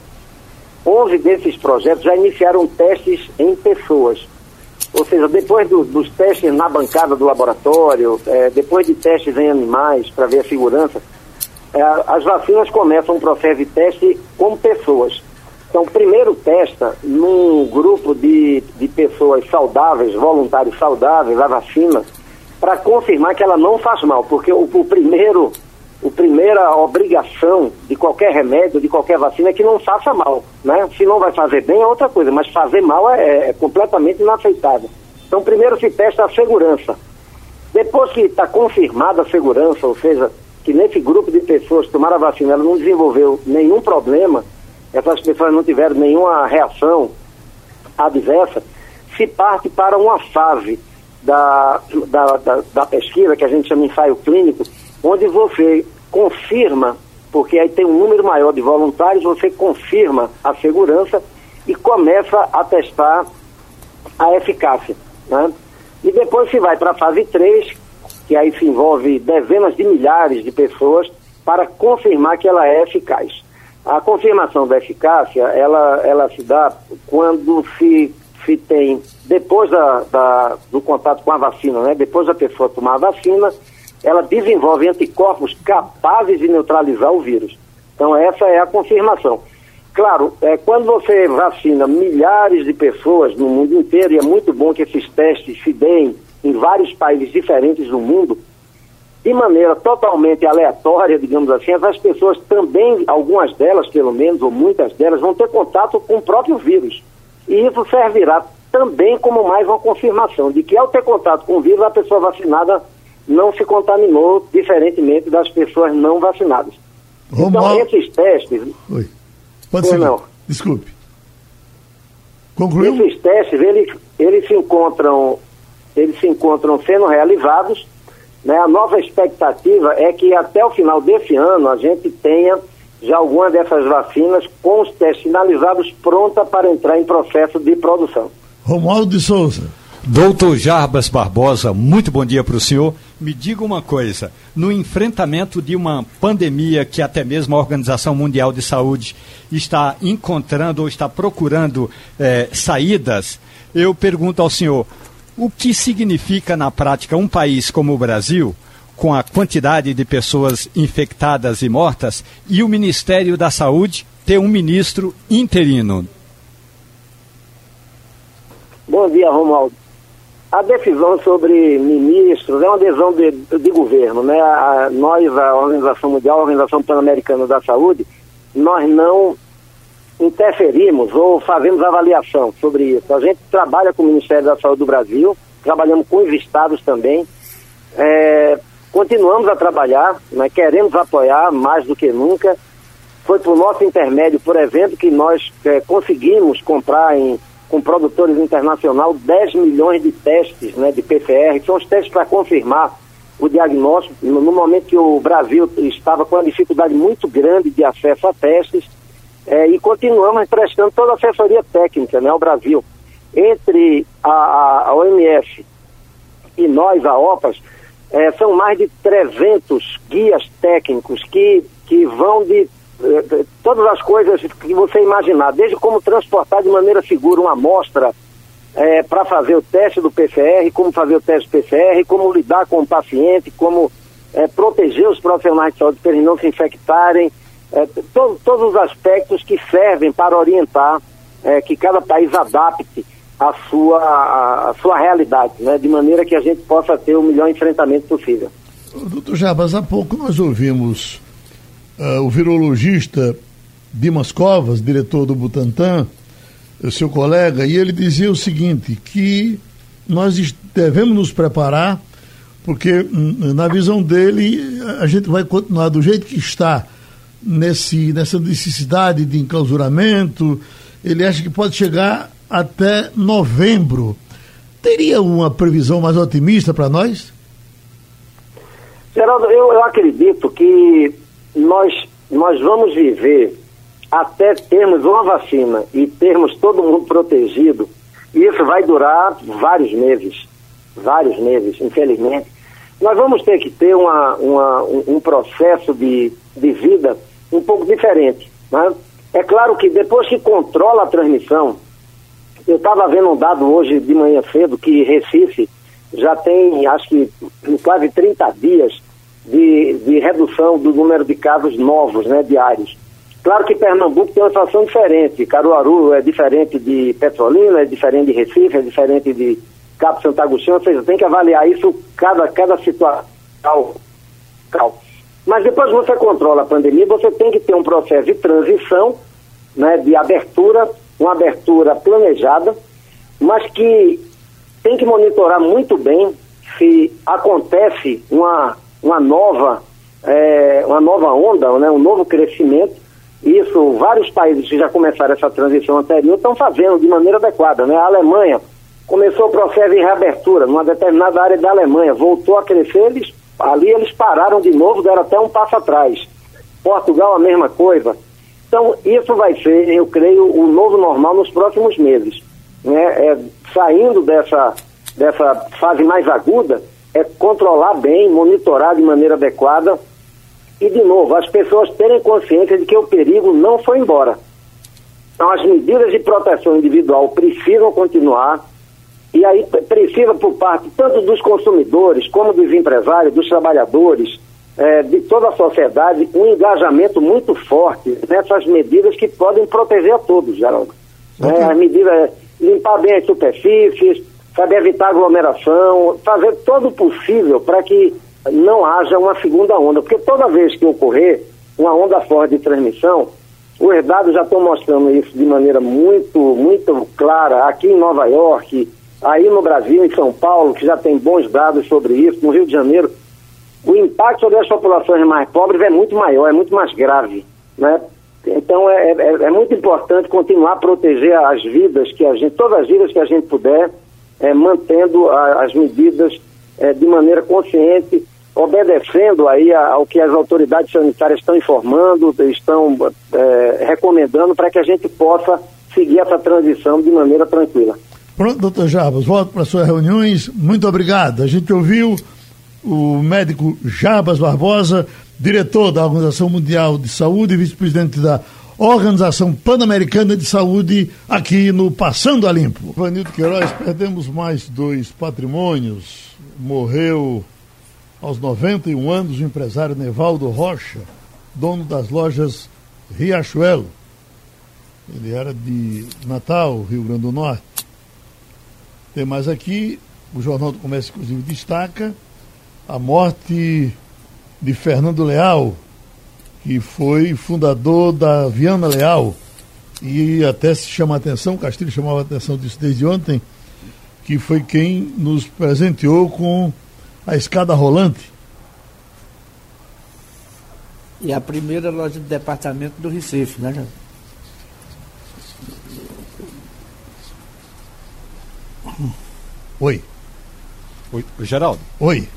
11 desses projetos já iniciaram testes em pessoas. Ou seja, depois do, dos testes na bancada do laboratório, é, depois de testes em animais para ver a segurança, é, as vacinas começam um processo de teste com pessoas. Então, primeiro testa num grupo de, de pessoas saudáveis, voluntários saudáveis, a vacina, para confirmar que ela não faz mal, porque o, o primeiro a primeira obrigação de qualquer remédio, de qualquer vacina é que não faça mal, né? Se não vai fazer bem é outra coisa, mas fazer mal é, é completamente inaceitável. Então, primeiro se testa a segurança. Depois que está confirmada a segurança, ou seja, que nesse grupo de pessoas que tomaram a vacina ela não desenvolveu nenhum problema, essas pessoas não tiveram nenhuma reação adversa, se parte para uma fase da, da, da, da pesquisa, que a gente chama de ensaio clínico, onde você confirma, porque aí tem um número maior de voluntários, você confirma a segurança e começa a testar a eficácia. Né? E depois se vai para a fase 3, que aí se envolve dezenas de milhares de pessoas para confirmar que ela é eficaz. A confirmação da eficácia, ela, ela se dá quando se, se tem, depois da, da, do contato com a vacina, né? depois da pessoa tomar a vacina, ela desenvolve anticorpos capazes de neutralizar o vírus. Então, essa é a confirmação. Claro, é, quando você vacina milhares de pessoas no mundo inteiro, e é muito bom que esses testes se deem em vários países diferentes do mundo, de maneira totalmente aleatória, digamos assim, essas pessoas também, algumas delas pelo menos, ou muitas delas, vão ter contato com o próprio vírus. E isso servirá também como mais uma confirmação de que ao ter contato com o vírus, a pessoa vacinada não se contaminou, diferentemente das pessoas não vacinadas. Então, esses testes. Oi. Pode ser. Não. Desculpe. Concluiu? Esses testes, eles, eles se encontram, eles se encontram sendo realizados. Né? A nova expectativa é que até o final desse ano a gente tenha já alguma dessas vacinas com os testes finalizados pronta para entrar em processo de produção. Romualdo de Souza. Doutor Jarbas Barbosa, muito bom dia para o senhor. Me diga uma coisa: no enfrentamento de uma pandemia que até mesmo a Organização Mundial de Saúde está encontrando ou está procurando eh, saídas, eu pergunto ao senhor: o que significa na prática um país como o Brasil, com a quantidade de pessoas infectadas e mortas, e o Ministério da Saúde ter um ministro interino? Bom dia, Romualdo. A decisão sobre ministros é uma decisão de, de governo, né? A, nós, a Organização Mundial, a Organização Pan-Americana da Saúde, nós não interferimos ou fazemos avaliação sobre isso. A gente trabalha com o Ministério da Saúde do Brasil, trabalhamos com os estados também, é, continuamos a trabalhar, né? queremos apoiar mais do que nunca. Foi por nosso intermédio, por exemplo, que nós é, conseguimos comprar em com produtores internacional 10 milhões de testes né, de PCR, que são os testes para confirmar o diagnóstico, no, momento que o Brasil estava com uma dificuldade muito grande de acesso a testes, é, e continuamos prestando toda a assessoria técnica né, ao Brasil. Entre a, a OMS e nós, a OPAS, é, são mais de 300 guias técnicos que, que vão de todas as coisas que você imaginar, desde como transportar de maneira segura uma amostra é, para fazer o teste do PCR, como fazer o teste do PCR, como lidar com o paciente, como é, proteger os profissionais de saúde para eles não se infectarem, é, to, todos os aspectos que servem para orientar que cada país adapte a sua, a, a, sua realidade, né, de maneira que a gente possa ter o melhor enfrentamento possível. Doutor Jabas, há pouco nós ouvimos uh, o virologista Dimas Covas, diretor do Butantan, seu colega, e ele dizia o seguinte, que nós devemos nos preparar, porque hum, na visão dele a gente vai continuar do jeito que está nesse, nessa necessidade de enclausuramento. Ele acha que pode chegar até novembro. Teria uma previsão mais otimista para nós? Geraldo, eu, eu acredito que nós, nós vamos viver até termos uma vacina e termos todo mundo protegido, isso vai durar vários meses, vários meses, infelizmente. Nós vamos ter que ter uma, uma um, um, processo de, de vida um pouco diferente. Né? É claro que depois que controla a transmissão, eu estava vendo um dado hoje de manhã cedo que Recife já tem, acho que quase 30 dias de, de redução do número de casos novos, né, diários. Claro que Pernambuco tem uma situação diferente. Caruaru é diferente de Petrolina, é diferente de Recife, é diferente de Cabo Santo Agostinho, ou seja, tem que avaliar isso cada, cada situação. Mas depois que você controla a pandemia, você tem que ter um processo de transição, né, de abertura, uma abertura planejada, mas que tem que monitorar muito bem se acontece uma uma nova, é, uma nova onda, né, um novo crescimento. Isso, vários países que já começaram essa transição anterior estão fazendo de maneira adequada. Né? A Alemanha começou o processo de reabertura numa determinada área da Alemanha, voltou a crescer, eles, ali eles pararam de novo, deram até um passo atrás. Portugal, a mesma coisa. Então, isso vai ser, eu creio, o novo normal nos próximos meses. Né? É, saindo dessa, dessa fase mais aguda, é controlar bem, monitorar de maneira adequada e, de novo, as pessoas terem consciência de que o perigo não foi embora. Então, as medidas de proteção individual precisam continuar e aí precisa, por parte tanto dos consumidores, como dos empresários, dos trabalhadores, é, de toda a sociedade, um engajamento muito forte nessas medidas que podem proteger a todos, Geraldo. Okay. É, as medidas, é, limpar bem as superfícies, saber evitar aglomeração, fazer todo o possível para que não haja uma segunda onda, porque toda vez que ocorrer uma onda forte de transmissão, os dados já estão mostrando isso de maneira muito, muito clara aqui em Nova York, aí no Brasil, em São Paulo, que já tem bons dados sobre isso, no Rio de Janeiro, o impacto sobre as populações mais pobres é muito maior, é muito mais grave, né? Então é, é, é muito importante continuar a proteger as vidas que a gente, todas as vidas que a gente puder, é, mantendo a, as medidas é, de maneira consciente, obedecendo aí ao que as autoridades sanitárias estão informando, estão é, recomendando para que a gente possa seguir essa transição de maneira tranquila. Pronto, doutor Jarbas, volto para suas reuniões. Muito obrigado. A gente ouviu o médico Jarbas Barbosa, diretor da Organização Mundial de Saúde e vice-presidente da Organização Pan-Americana de Saúde, aqui no Passando a Limpo. Vanildo Queiroz, perdemos mais dois patrimônios. Morreu aos 91 anos o empresário Nevaldo Rocha, dono das lojas Riachuelo. Ele era de Natal, Rio Grande do Norte. Tem mais aqui, o Jornal do Comércio, inclusive, destaca a morte de Fernando Leal, que foi fundador da Viana Leal. E até se chama a atenção, Castilho chamava a atenção disso desde ontem, que foi quem nos presenteou com a escada rolante. E a primeira loja de departamento do Recife, né, Oi. Oi, Geraldo. Oi.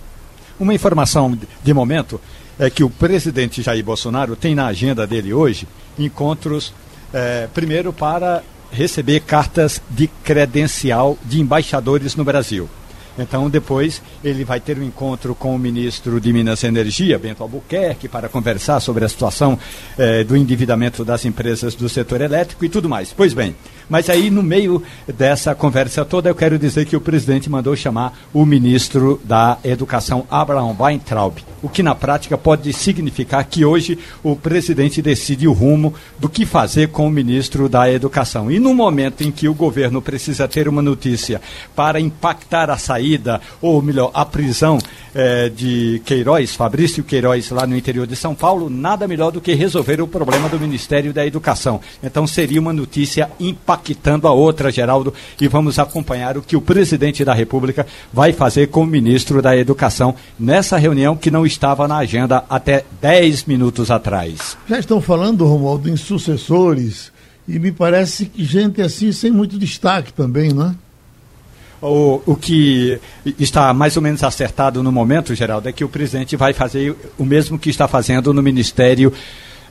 Uma informação de momento é que o presidente Jair Bolsonaro tem na agenda dele hoje encontros, é, primeiro para receber cartas de credencial de embaixadores no Brasil. Então, depois, ele vai ter um encontro com o ministro de Minas e Energia, Bento Albuquerque, para conversar sobre a situação eh, do endividamento das empresas do setor elétrico e tudo mais. Pois bem, mas aí, no meio dessa conversa toda, eu quero dizer que o presidente mandou chamar o ministro da Educação, Abraham Weintraub, o que na prática pode significar que hoje o presidente decide o rumo do que fazer com o ministro da Educação. E no momento em que o governo precisa ter uma notícia para impactar a saída, ou melhor, a prisão eh, de Queiroz, Fabrício Queiroz, lá no interior de São Paulo, nada melhor do que resolver o problema do Ministério da Educação. Então seria uma notícia impactante impactando a outra, Geraldo, e vamos acompanhar o que o presidente da República vai fazer com o ministro da Educação nessa reunião que não estava na agenda até 10 minutos atrás. Já estão falando, Romualdo, em sucessores, e me parece que gente assim sem muito destaque também, não é? O, o que está mais ou menos acertado no momento, Geraldo, é que o presidente vai fazer o mesmo que está fazendo no Ministério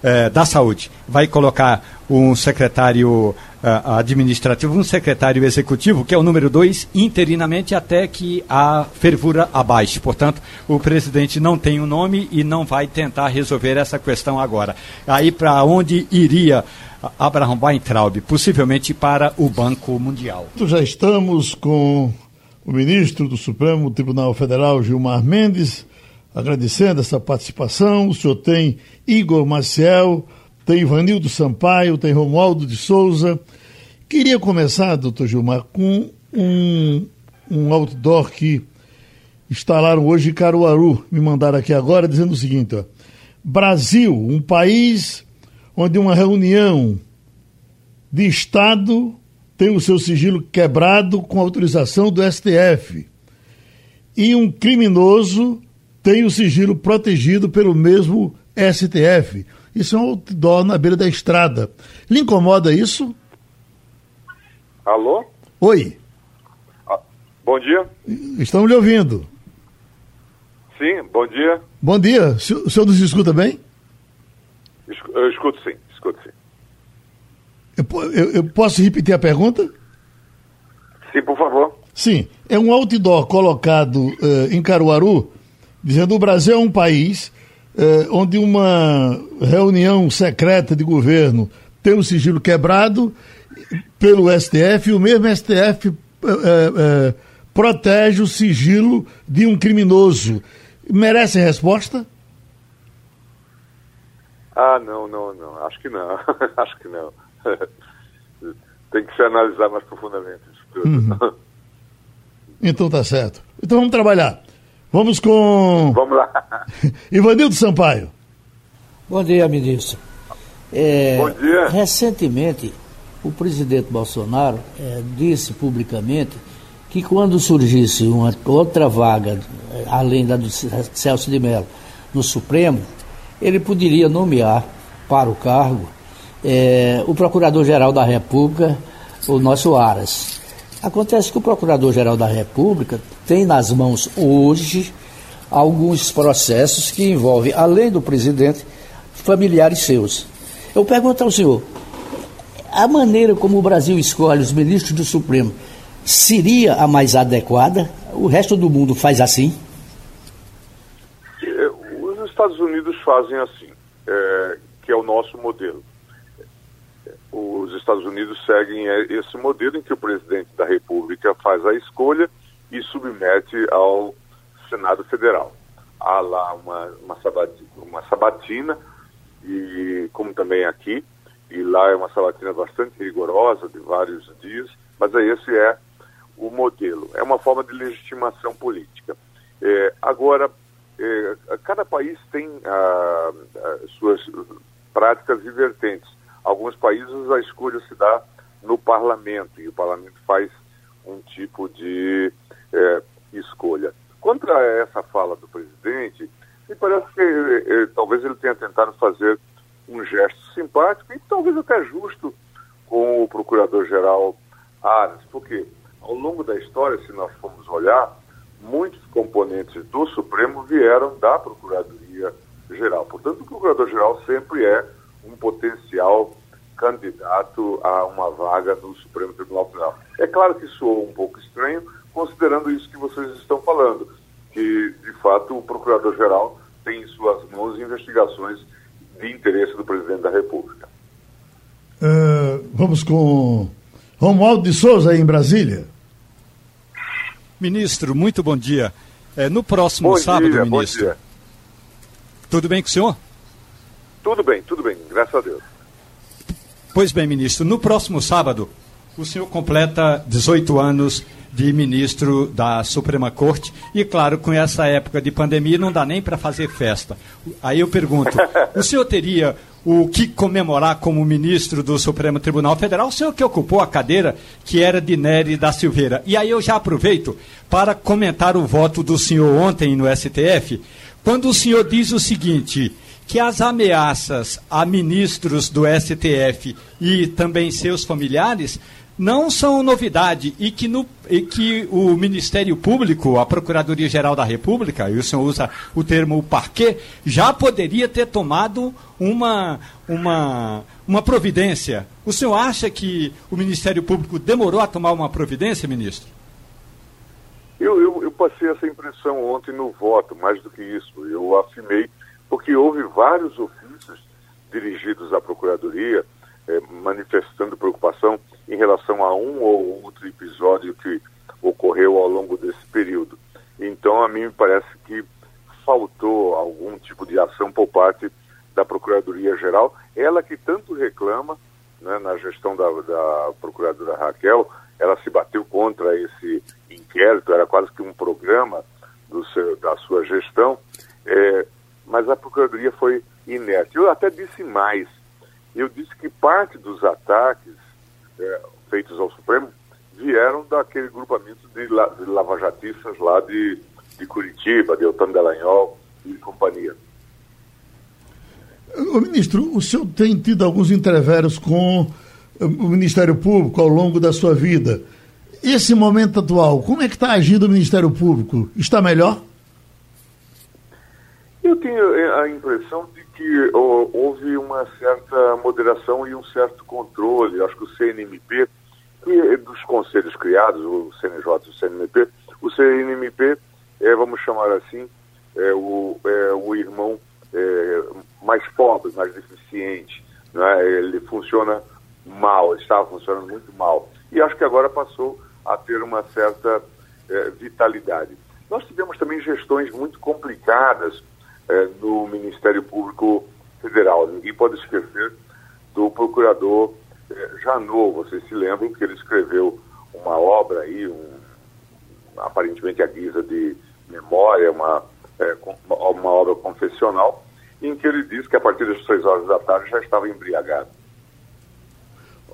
eh, da Saúde. Vai colocar um secretário uh, administrativo, um secretário executivo, que é o número dois, interinamente até que a fervura abaixe. Portanto, o presidente não tem o um nome e não vai tentar resolver essa questão agora. Aí para onde iria Abraham Weintraub? Possivelmente para o Banco Mundial. Já estamos com o ministro do Supremo Tribunal Federal, Gilmar Mendes, agradecendo essa participação. O senhor tem Igor Maciel tem Ivanildo Sampaio, tem Romualdo de Souza. Queria começar, doutor Gilmar, com um, um outdoor que instalaram hoje em Caruaru, me mandaram aqui agora, dizendo o seguinte: ó, Brasil, um país onde uma reunião de Estado tem o seu sigilo quebrado com autorização do STF. E um criminoso tem o sigilo protegido pelo mesmo STF. Isso é um outdoor na beira da estrada. Lhe incomoda isso? Alô? Oi. Ah, bom dia. Estamos lhe ouvindo. Sim, bom dia. Bom dia. O senhor nos escuta bem? Eu escuto sim, escuto sim. Eu, eu, eu posso repetir a pergunta? Sim, por favor. Sim. É um outdoor colocado uh, em Caruaru, dizendo o Brasil é um país eh, onde uma reunião secreta de governo tem o sigilo quebrado pelo STF e o mesmo STF eh, eh, protege o sigilo de um criminoso. Merece resposta? Ah, não, não, não. Acho que não. Acho que não. Tem que se analisar mais profundamente. Uhum. Então tá certo. Então vamos trabalhar. Vamos com. Vamos lá. Ivanildo Sampaio. Bom dia, ministro. É, Bom dia. Recentemente, o presidente Bolsonaro é, disse publicamente que quando surgisse uma outra vaga, é, além da do Celso de Mello, no Supremo, ele poderia nomear para o cargo é, o Procurador-Geral da República, o nosso Aras. Acontece que o Procurador-Geral da República tem nas mãos hoje alguns processos que envolvem, além do presidente, familiares seus. Eu pergunto ao senhor, a maneira como o Brasil escolhe os ministros do Supremo seria a mais adequada? O resto do mundo faz assim? É, os Estados Unidos fazem assim, é, que é o nosso modelo. Os Estados Unidos seguem é, esse modelo em que o presidente da República faz a escolha e submete ao Senado Federal. Há lá uma, uma, sabatina, uma sabatina, e como também aqui, e lá é uma sabatina bastante rigorosa, de vários dias, mas esse é o modelo. É uma forma de legitimação política. É, agora, é, cada país tem ah, ah, suas práticas e vertentes. Alguns países a escolha se dá no parlamento e o parlamento faz um tipo de é, escolha. Contra essa fala do presidente, me parece que é, talvez ele tenha tentado fazer um gesto simpático e talvez até justo com o procurador-geral Aras, porque ao longo da história, se nós formos olhar, muitos componentes do Supremo vieram da Procuradoria-Geral. Portanto, o Procurador-Geral sempre é um potencial candidato a uma vaga no Supremo Tribunal Federal. É claro que soou um pouco estranho, considerando isso que vocês estão falando, que, de fato, o Procurador-Geral tem em suas mãos investigações de interesse do Presidente da República. Uh, vamos com Romualdo de Souza, aí em Brasília. Ministro, muito bom dia. É, no próximo bom sábado, dia, ministro. Bom dia. Tudo bem com o senhor? Tudo bem, tudo bem, graças a Deus. Pois bem, ministro, no próximo sábado, o senhor completa 18 anos de ministro da Suprema Corte e, claro, com essa época de pandemia não dá nem para fazer festa. Aí eu pergunto, o senhor teria o que comemorar como ministro do Supremo Tribunal Federal, o senhor que ocupou a cadeira que era de Nery da Silveira. E aí eu já aproveito para comentar o voto do senhor ontem no STF, quando o senhor diz o seguinte, que as ameaças a ministros do STF e também seus familiares não são novidade e que, no, e que o Ministério Público, a Procuradoria-Geral da República, e o senhor usa o termo parquê, já poderia ter tomado uma, uma, uma providência. O senhor acha que o Ministério Público demorou a tomar uma providência, ministro? Eu, eu, eu passei essa impressão ontem no voto, mais do que isso. Eu afirmei, porque houve vários ofícios dirigidos à Procuradoria eh, manifestando preocupação em relação a um ou outro episódio que ocorreu ao longo desse período. Então, a mim me parece que faltou algum tipo de ação por parte da Procuradoria-Geral, ela que tanto reclama né, na gestão da, da Procuradora Raquel, ela se bateu contra esse inquérito, era quase que um programa seu, da sua gestão, é, mas a Procuradoria foi inerte. Eu até disse mais, eu disse que parte dos ataques é, feitos ao Supremo vieram daquele grupamento de, la, de lavajatistas lá de, de Curitiba, de Otano Dallagnol e companhia. O ministro, o senhor tem tido alguns entreveros com o Ministério Público ao longo da sua vida. Esse momento atual, como é que está agindo o Ministério Público? Está melhor? Eu tenho é, a impressão de que houve uma certa moderação e um certo controle. Acho que o CNMP, que dos conselhos criados, o CNJ e o CNMP, o CNMP é, vamos chamar assim, é o, é o irmão é, mais pobre, mais deficiente. Né? Ele funciona mal, estava funcionando muito mal. E acho que agora passou a ter uma certa é, vitalidade. Nós tivemos também gestões muito complicadas é, no Ministério Público Federal. Ninguém pode esquecer do procurador é, Janot. Vocês se lembram que ele escreveu uma obra aí, um, aparentemente a guisa de memória, uma, é, uma obra confessional, em que ele diz que a partir das seis horas da tarde já estava embriagado.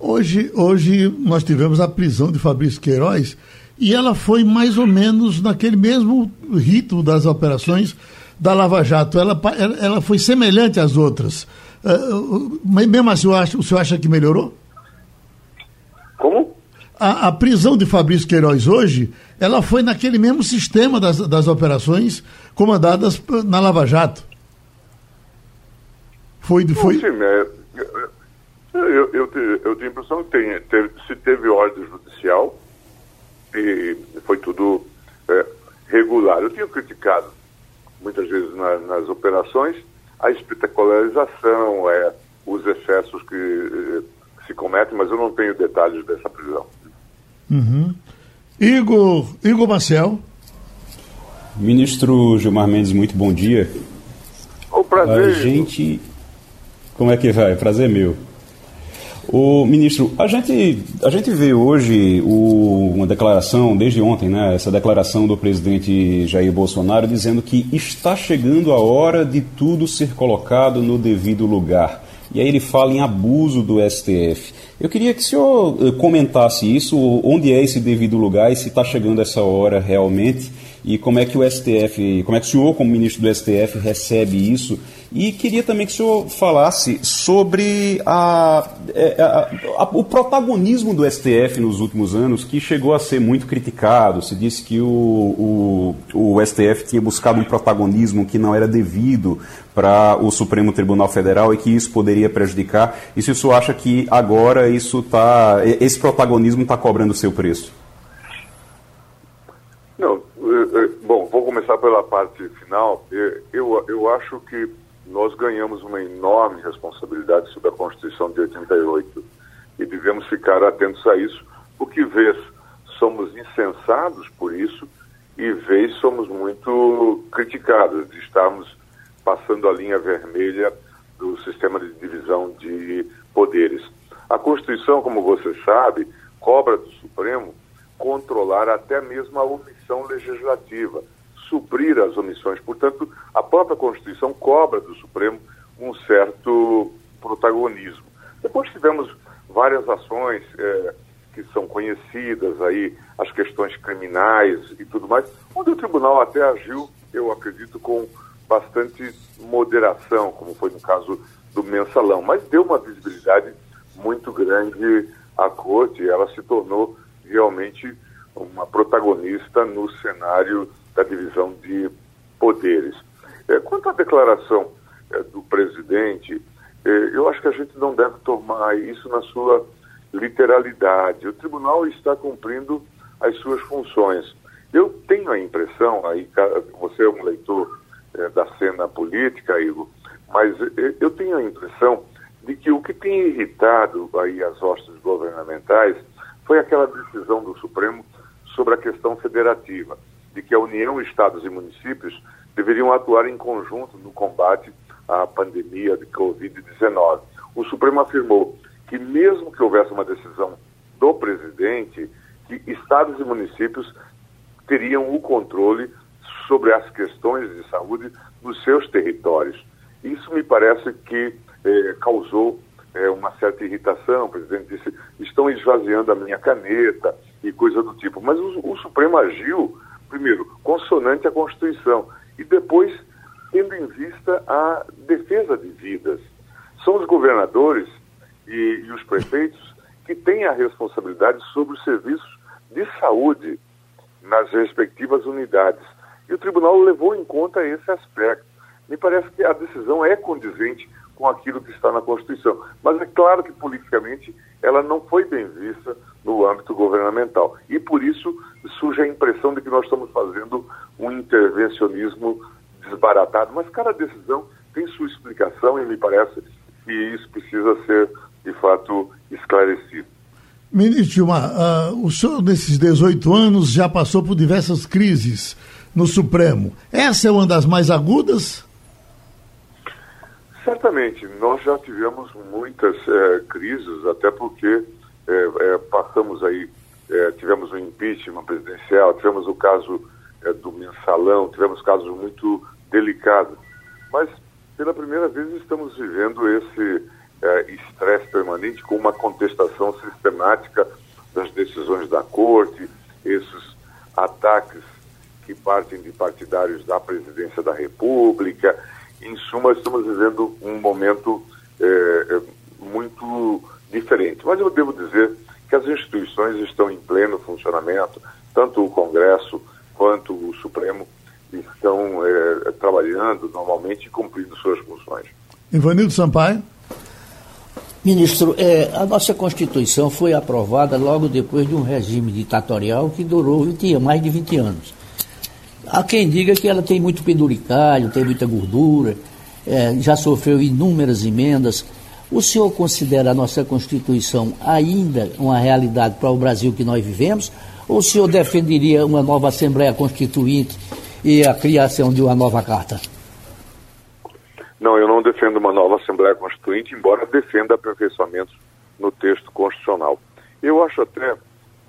Hoje, hoje nós tivemos a prisão de Fabrício Queiroz e ela foi mais ou menos naquele mesmo ritmo das operações da Lava Jato, ela, ela foi semelhante às outras. Uh, mesmo assim, o senhor acha que melhorou? Como? A, a, prisão de Fabrício Queiroz hoje, ela foi naquele mesmo sistema das, das operações comandadas na Lava Jato. Foi. foi... Sim, é, eu, eu, eu, tenho a impressão que tem, teve, se teve ordem judicial, e foi tudo é, regular. Eu tenho criticado muitas vezes na, nas operações a espetacularização, é, os excessos que eh, se cometem, mas eu não tenho detalhes dessa prisão. Uhum. Igor, Igor Marcel. Ministro Gilmar Mendes, muito bom dia. O prazer. A gente. Como é que vai? Prazer meu. O ministro, a gente, a gente vê hoje o, uma declaração, desde ontem, né, essa declaração do presidente Jair Bolsonaro dizendo que está chegando a hora de tudo ser colocado no devido lugar. E aí ele fala em abuso do STF. Eu queria que o senhor eh, comentasse isso, onde é esse devido lugar e se está chegando essa hora realmente e como é que o STF, como é que o senhor, como ministro do STF, recebe isso. E queria também que o senhor falasse sobre a, é, a, a, o protagonismo do STF nos últimos anos, que chegou a ser muito criticado. Se disse que o, o, o STF tinha buscado um protagonismo que não era devido para o Supremo Tribunal Federal e que isso poderia prejudicar. E se o senhor acha que agora isso tá, esse protagonismo está cobrando o seu preço? Não, bom, vou começar pela parte final. Eu, eu acho que nós ganhamos uma enorme responsabilidade sobre a Constituição de 88 e devemos ficar atentos a isso, porque vez somos insensados por isso e vez somos muito criticados de estarmos passando a linha vermelha do sistema de divisão de poderes. A Constituição, como você sabe, cobra do Supremo controlar até mesmo a omissão legislativa, suprir as omissões. Portanto, a própria Constituição cobra do Supremo um certo protagonismo. Depois tivemos várias ações é, que são conhecidas aí, as questões criminais e tudo mais, onde o tribunal até agiu, eu acredito, com bastante moderação, como foi no caso do mensalão, mas deu uma visibilidade muito grande à corte, ela se tornou realmente uma protagonista no cenário da divisão de poderes. É, quanto à declaração é, do presidente, é, eu acho que a gente não deve tomar isso na sua literalidade. O tribunal está cumprindo as suas funções. Eu tenho a impressão, aí você é um leitor da cena política, Igor, mas eu tenho a impressão de que o que tem irritado aí as hostes governamentais foi aquela decisão do Supremo sobre a questão federativa, de que a União, Estados e municípios deveriam atuar em conjunto no combate à pandemia de Covid-19. O Supremo afirmou que, mesmo que houvesse uma decisão do presidente, que estados e municípios teriam o controle sobre as questões de saúde dos seus territórios. Isso me parece que eh, causou é, uma certa irritação. O presidente disse: estão esvaziando a minha caneta e coisa do tipo. Mas o, o Supremo agiu, primeiro, consonante à Constituição e depois tendo em vista a defesa de vidas. São os governadores e, e os prefeitos que têm a responsabilidade sobre os serviços de saúde nas respectivas unidades. E o tribunal levou em conta esse aspecto. Me parece que a decisão é condizente com aquilo que está na Constituição. Mas é claro que politicamente ela não foi bem vista no âmbito governamental. E por isso surge a impressão de que nós estamos fazendo um intervencionismo desbaratado. Mas cada decisão tem sua explicação e me parece que isso precisa ser, de fato, esclarecido. Ministro Gilmar, uh, o senhor nesses 18 anos já passou por diversas crises no Supremo. Essa é uma das mais agudas? Certamente, nós já tivemos muitas é, crises, até porque é, passamos aí, tivemos o impeachment presidencial, tivemos o caso do mensalão, tivemos casos muito delicados. Mas, pela primeira vez, estamos vivendo esse estresse permanente com uma contestação sistemática das decisões da corte, esses ataques que partem de partidários da presidência da República em suma, estamos vivendo um momento é, é, muito diferente. Mas eu devo dizer que as instituições estão em pleno funcionamento, tanto o Congresso quanto o Supremo estão é, trabalhando normalmente e cumprindo suas funções. Ivanildo Sampaio. Ministro, é, a nossa Constituição foi aprovada logo depois de um regime ditatorial que durou 20, mais de 20 anos. Há quem diga que ela tem muito penduricalho, tem muita gordura, é, já sofreu inúmeras emendas. O senhor considera a nossa Constituição ainda uma realidade para o Brasil que nós vivemos? Ou o senhor defenderia uma nova Assembleia Constituinte e a criação de uma nova Carta? Não, eu não defendo uma nova Assembleia Constituinte, embora defenda aperfeiçoamentos no texto constitucional. Eu acho até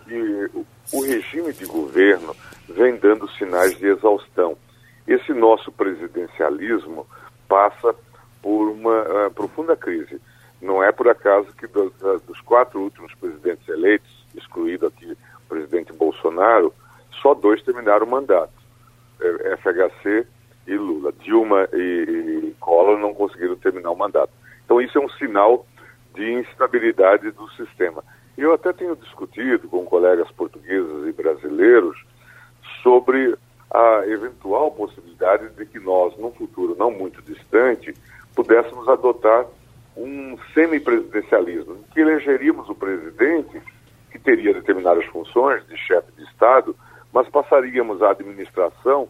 que o regime de governo vem dando sinais de exaustão. Esse nosso presidencialismo passa por uma uh, profunda crise. Não é por acaso que do, uh, dos quatro últimos presidentes eleitos, excluído aqui o presidente Bolsonaro, só dois terminaram o mandato, é, FHC e Lula. Dilma e, e Collor não conseguiram terminar o mandato. Então isso é um sinal de instabilidade do sistema. Eu até tenho discutido com colegas portugueses e brasileiros sobre a eventual possibilidade de que nós, num futuro não muito distante, pudéssemos adotar um semipresidencialismo, em que elegeríamos o presidente, que teria determinadas funções de chefe de Estado, mas passaríamos a administração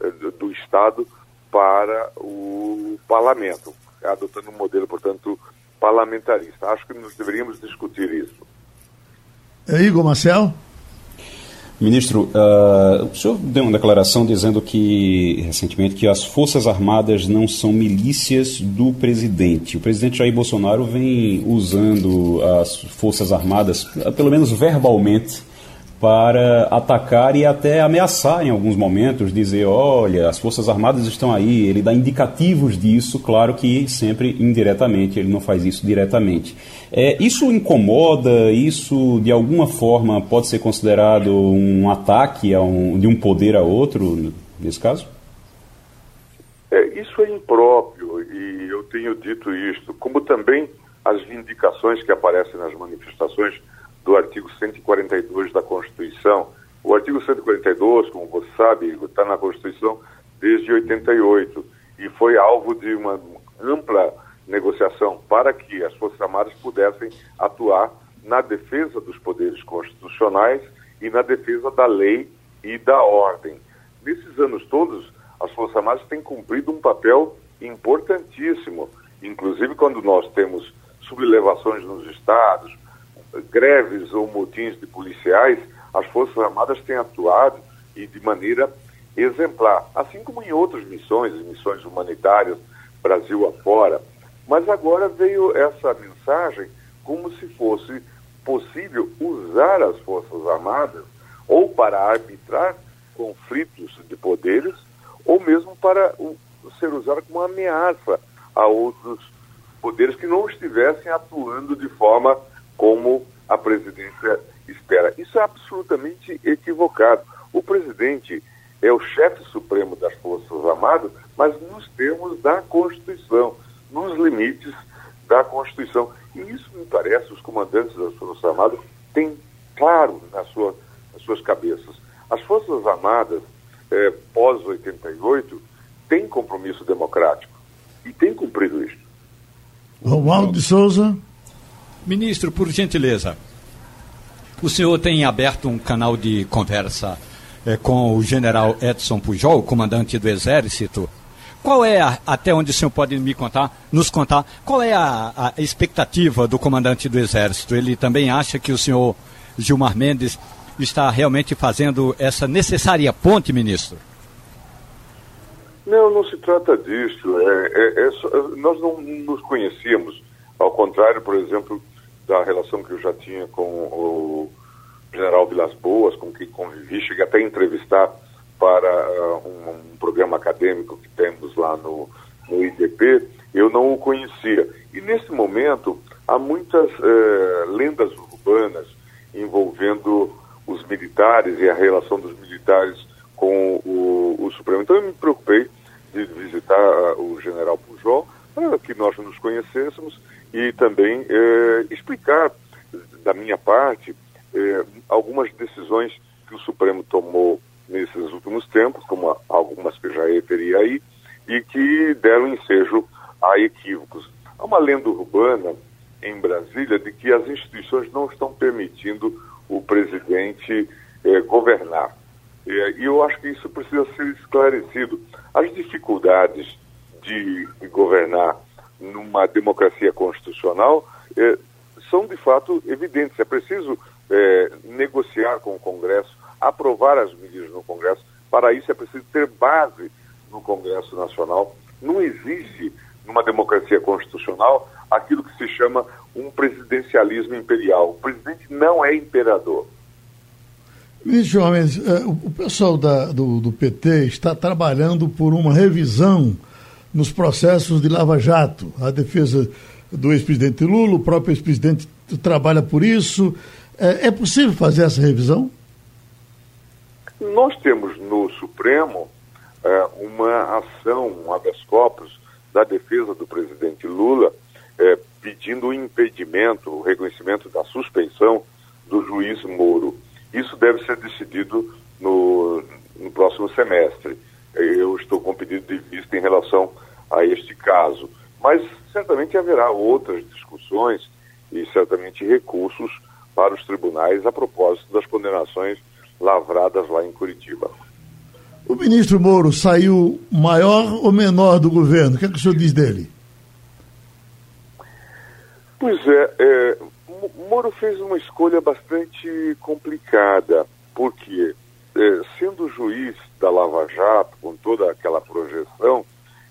eh, do Estado para o parlamento, adotando um modelo, portanto, parlamentarista. Acho que nós deveríamos discutir isso. É Igor Marcel? Ministro, uh, o senhor deu uma declaração dizendo que, recentemente, que as Forças Armadas não são milícias do presidente. O presidente Jair Bolsonaro vem usando as Forças Armadas, pelo menos verbalmente, para atacar e até ameaçar em alguns momentos, dizer, olha, as Forças Armadas estão aí, ele dá indicativos disso, claro que sempre indiretamente, ele não faz isso diretamente. É, isso incomoda, isso de alguma forma pode ser considerado um ataque um, de um poder a outro, nesse caso? É, isso é impróprio e eu tenho dito isto, como também as vindicações que aparecem nas manifestações do artigo 142 da Constituição. O artigo 142, como você sabe, está na Constituição desde 88 e foi alvo de uma ampla negociação para que as Forças Armadas pudessem atuar na defesa dos poderes constitucionais e na defesa da lei e da ordem. Nesses anos todos, as Forças Armadas têm cumprido um papel importantíssimo, inclusive quando nós temos sublevações nos estados, greves ou motins de policiais, as Forças Armadas têm atuado e de maneira exemplar, assim como em outras missões, missões humanitárias, Brasil afora. Mas agora veio essa mensagem como se fosse possível usar as Forças Armadas ou para arbitrar conflitos de poderes ou mesmo para ser usada como ameaça a outros poderes que não estivessem atuando de forma como a presidência espera. Isso é absolutamente equivocado. O presidente é o chefe supremo das Forças Armadas, mas nos termos da Constituição, nos limites da Constituição. E isso me parece, os comandantes das Forças Armadas têm claro na sua, nas suas cabeças. As Forças Armadas, é, pós-88, têm compromisso democrático e têm cumprido isso. Romualdo de Souza. Ministro, por gentileza, o senhor tem aberto um canal de conversa é, com o general Edson Pujol, comandante do Exército. Qual é, a, até onde o senhor pode me contar, nos contar, qual é a, a, expectativa do comandante do Exército? Ele também acha que o senhor Gilmar Mendes está realmente fazendo essa necessária ponte, ministro? Não, não se trata disso. É, é, é, nós não nos conhecíamos. Ao contrário, por exemplo, da relação que eu já tinha com o general Vilas Boas, com quem convivi, cheguei até a entrevistar para uh, um, um, programa acadêmico que temos lá no, no IDP, eu não o conhecia. E nesse momento há muitas uh, lendas urbanas envolvendo os militares e a relação dos militares com o, o Supremo. Então eu me preocupei de visitar uh, o general Pujol para que nós nos conhecêssemos e também é, explicar da minha parte é, algumas decisões que o Supremo tomou nesses últimos tempos, como algumas que eu já referi aí, e que deram ensejo a equívocos. Há uma lenda urbana em Brasília que as instituições não estão permitindo o presidente eh, governar. E eu acho que isso precisa ser esclarecido. As dificuldades de, de governar numa democracia constitucional eh, são de fato evidentes. É preciso eh, negociar com o Congresso, aprovar as medidas no Congresso. Para isso é preciso ter base no Congresso Nacional. Não existe numa democracia constitucional aquilo que se chama um presidencialismo imperial. O presidente não é imperador. Ministro Gomes, eh, o pessoal da, do, do, PT está trabalhando por uma revisão nos processos de Lava Jato. A defesa do ex-presidente Lula, o próprio ex-presidente trabalha por isso. É, é possível fazer essa revisão? Nós temos no Supremo é, uma ação, um habeas corpus da defesa do presidente Lula, é, pedindo o impedimento, o reconhecimento da suspeição do juiz Moro. Isso deve ser decidido no, no próximo semestre. Eu estou com pedido de vista em relação a este caso. Mas certamente haverá outras discussões e certamente recursos para os tribunais a propósito das condenações lavradas lá em Curitiba. O ministro Moro saiu maior ou menor do governo? O que, é que o senhor diz dele? Pois é, é Moro fez uma escolha bastante complicada, porque, é, sendo juiz da Lava Jato, com toda aquela projeção,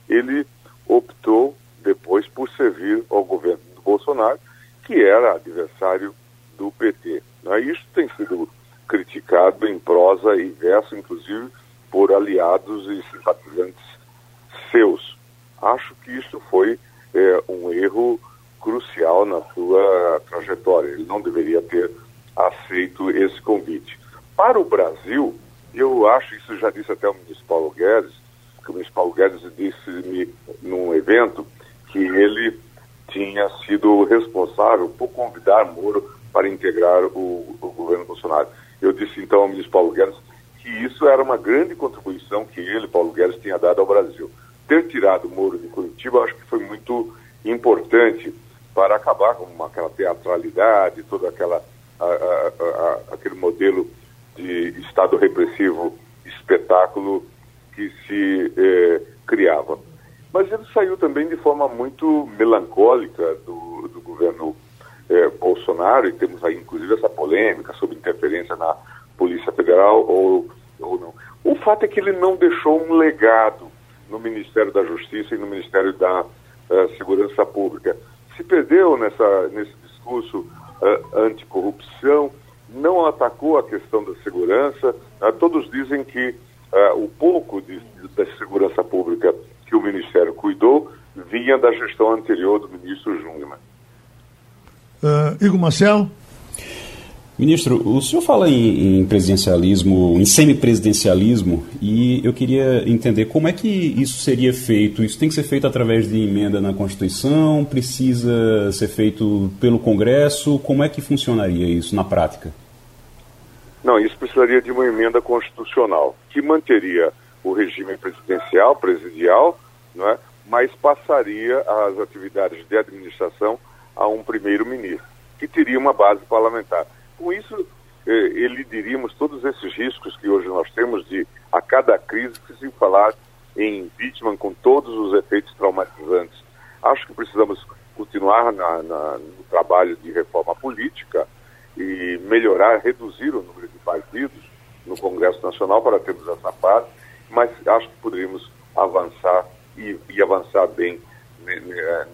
ele optou depois por servir ao governo do Bolsonaro, que era adversário do PT. Né? Isso tem sido criticado em prosa e verso, inclusive por aliados e simpatizantes seus. Acho que isso foi é, um erro crucial na sua trajetória. Ele não deveria ter aceito esse convite. Para o Brasil, eu acho, isso já disse até o ministro Paulo Guedes, que o ministro Paulo Guedes disse-me num evento que ele tinha sido responsável por convidar Moro para integrar o, o governo Bolsonaro. Eu disse então ao ministro Paulo Guedes que isso era uma grande contribuição que ele, Paulo Guedes, tinha dado ao Brasil. Ter tirado Moro de Curitiba, acho que foi muito importante para acabar com aquela teatralidade, todo aquela, a, a, a, aquele modelo Estado repressivo espetáculo que se eh, criava. Mas ele saiu também de forma muito melancólica do, do governo eh, Bolsonaro, e temos aí inclusive essa polêmica sobre interferência na Polícia Federal ou, ou não. O fato é que ele não deixou um legado no Ministério da Justiça e no Ministério da uh, Segurança Pública. Se perdeu nessa, nesse discurso uh, anticorrupção, não atacou a questão da segurança. Uh, todos dizem que o pouco de, da segurança pública que o Ministério cuidou vinha da gestão anterior do ministro Jungmann. Igor Marcel? Ministro, o senhor fala em, em presidencialismo, em semipresidencialismo, e eu queria entender como é que isso seria feito. Isso tem que ser feito através de emenda na Constituição? Precisa ser feito pelo Congresso? Como é que funcionaria isso na prática? Não, isso precisaria de uma emenda constitucional que manteria o regime presidencial, presidial, não é? mas passaria as atividades de administração a um primeiro-ministro, que teria uma base parlamentar. Com isso, eh, elidiríamos todos esses riscos que hoje nós temos de, a cada crise, se falar em impeachment com todos os efeitos traumatizantes. Acho que precisamos continuar na, na, no trabalho de reforma política e melhorar, reduzir o número partidos no Congresso Nacional para termos essa paz, mas acho que poderíamos avançar e, e avançar bem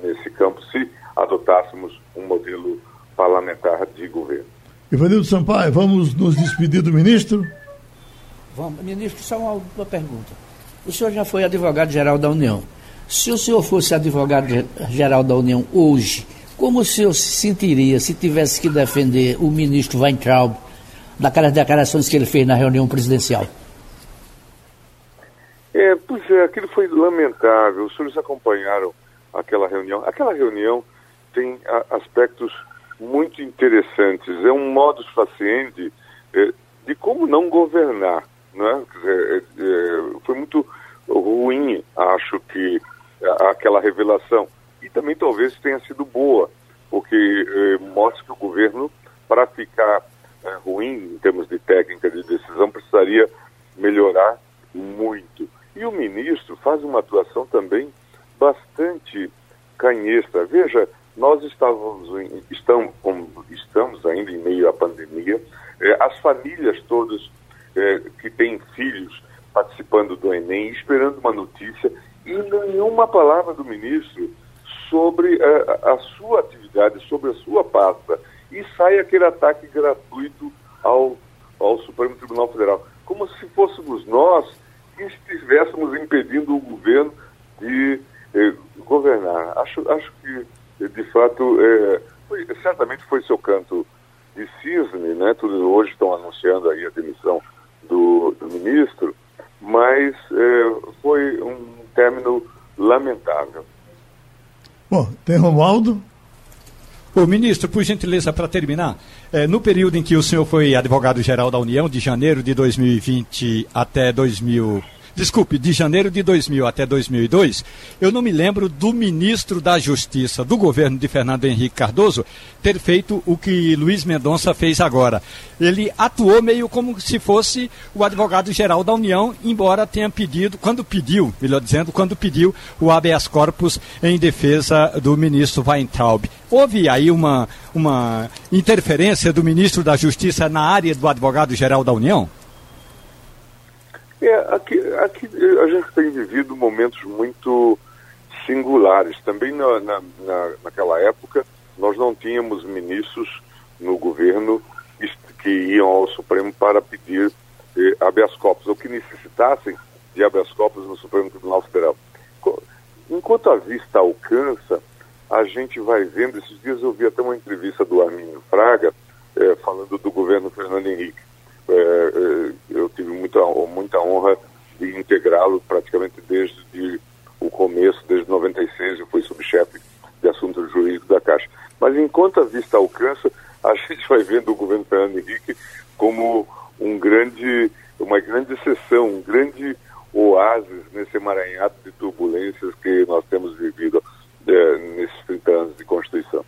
nesse campo se adotássemos um modelo parlamentar de governo. Ivanildo Sampaio, vamos nos despedir do ministro? Vamos. Ministro, só uma, uma pergunta. O senhor já foi advogado-geral da União. Se o senhor fosse advogado-geral da União hoje, como o senhor se sentiria se tivesse que defender o ministro Weintraub daquelas declarações que ele fez na reunião presidencial? É, pois é, aquilo foi lamentável. Os senhores acompanharam aquela reunião. Aquela reunião tem a, aspectos muito interessantes. É um modus faciente é, de como não governar. Né? É, é, foi muito ruim, acho que, aquela revelação. E também talvez tenha sido boa, porque é, mostra que o governo, para ficar é, ruim em termos de técnica de decisão, precisaria melhorar muito. E o ministro faz uma atuação também bastante canhesta. Veja, nós estávamos em, estamos, estamos ainda em meio à pandemia, é, as famílias todas é, que têm filhos participando do Enem, esperando uma notícia, e nenhuma palavra do ministro sobre a, a sua atividade, sobre a sua pasta. E sai aquele ataque gratuito ao, ao Supremo Tribunal Federal. Como se fôssemos nós que estivéssemos impedindo o governo de eh, governar. Acho, acho que, de fato, eh, foi, certamente foi seu canto de cisne, né? Tudo, hoje estão anunciando aí a demissão do, do ministro, mas eh, foi um término lamentável. Bom, tem Romualdo? Ô, ministro, por gentileza, para terminar, é, no período em que o senhor foi advogado-geral da União, de janeiro de 2020 até 2000 desculpe, de janeiro de 2000 até 2002, eu não me lembro do ministro da Justiça do governo de Fernando Henrique Cardoso ter feito o que Luiz Mendonça fez agora. Ele atuou meio como se fosse o advogado-geral da União, embora tenha pedido, quando pediu, melhor dizendo, quando pediu o habeas corpus em defesa do ministro Weintraub. Houve aí uma, uma interferência do ministro da Justiça na área do advogado-geral da União? É, aqui, aqui a gente tem vivido momentos muito singulares. Também na, na, na, naquela época nós não tínhamos ministros no governo que iam ao Supremo para pedir eh, habeas corpus, ou que necessitassem de habeas corpus no Supremo Tribunal Federal. Enquanto a vista alcança, a gente vai vendo, esses dias eu vi até uma entrevista do Arminio Fraga, eh, falando do governo Fernando Henrique. É, é, eu tive muita, muita honra de integrá-lo praticamente desde de, o começo, desde 96, eu fui subchefe de assuntos jurídicos da Caixa. Mas enquanto a vista alcança, a gente vai vendo o governo Fernando Henrique como um grande, uma grande exceção, um grande oásis nesse emaranhado de turbulências que nós temos vivido é, nesses 30 anos de Constituição.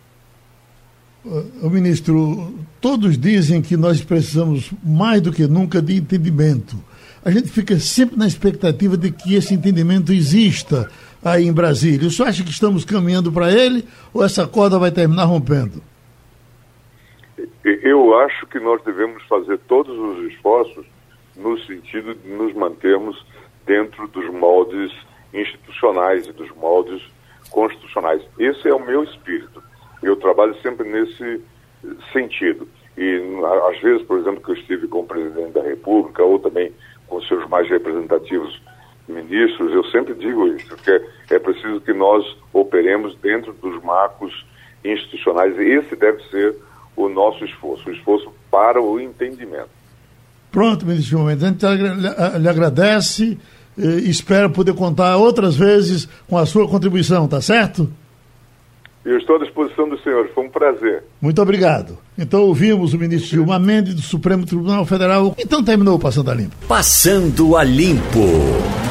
O ministro, todos dizem que nós precisamos mais do que nunca de entendimento. A gente fica sempre na expectativa de que esse entendimento exista aí em Brasília. O senhor acha que estamos caminhando para ele ou essa corda vai terminar rompendo? Eu acho que nós devemos fazer todos os esforços no sentido de nos mantermos dentro dos moldes institucionais e dos moldes constitucionais. Esse é o meu espírito. Eu trabalho sempre nesse sentido. E às vezes, por exemplo, que eu estive com o presidente da República ou também com seus mais representativos ministros, eu sempre digo isso, que é, é preciso que nós operemos dentro dos marcos institucionais. E esse deve ser o nosso esforço, o esforço para o entendimento. Pronto, ministro Mendes, a gente lhe agradece e espera poder contar outras vezes com a sua contribuição, tá certo? Eu estou à disposição do senhor, foi um prazer. Muito obrigado. Então ouvimos o ministro Gilmar Mendes do Supremo Tribunal Federal. Então terminou o Passando a Limpo. Passando a Limpo.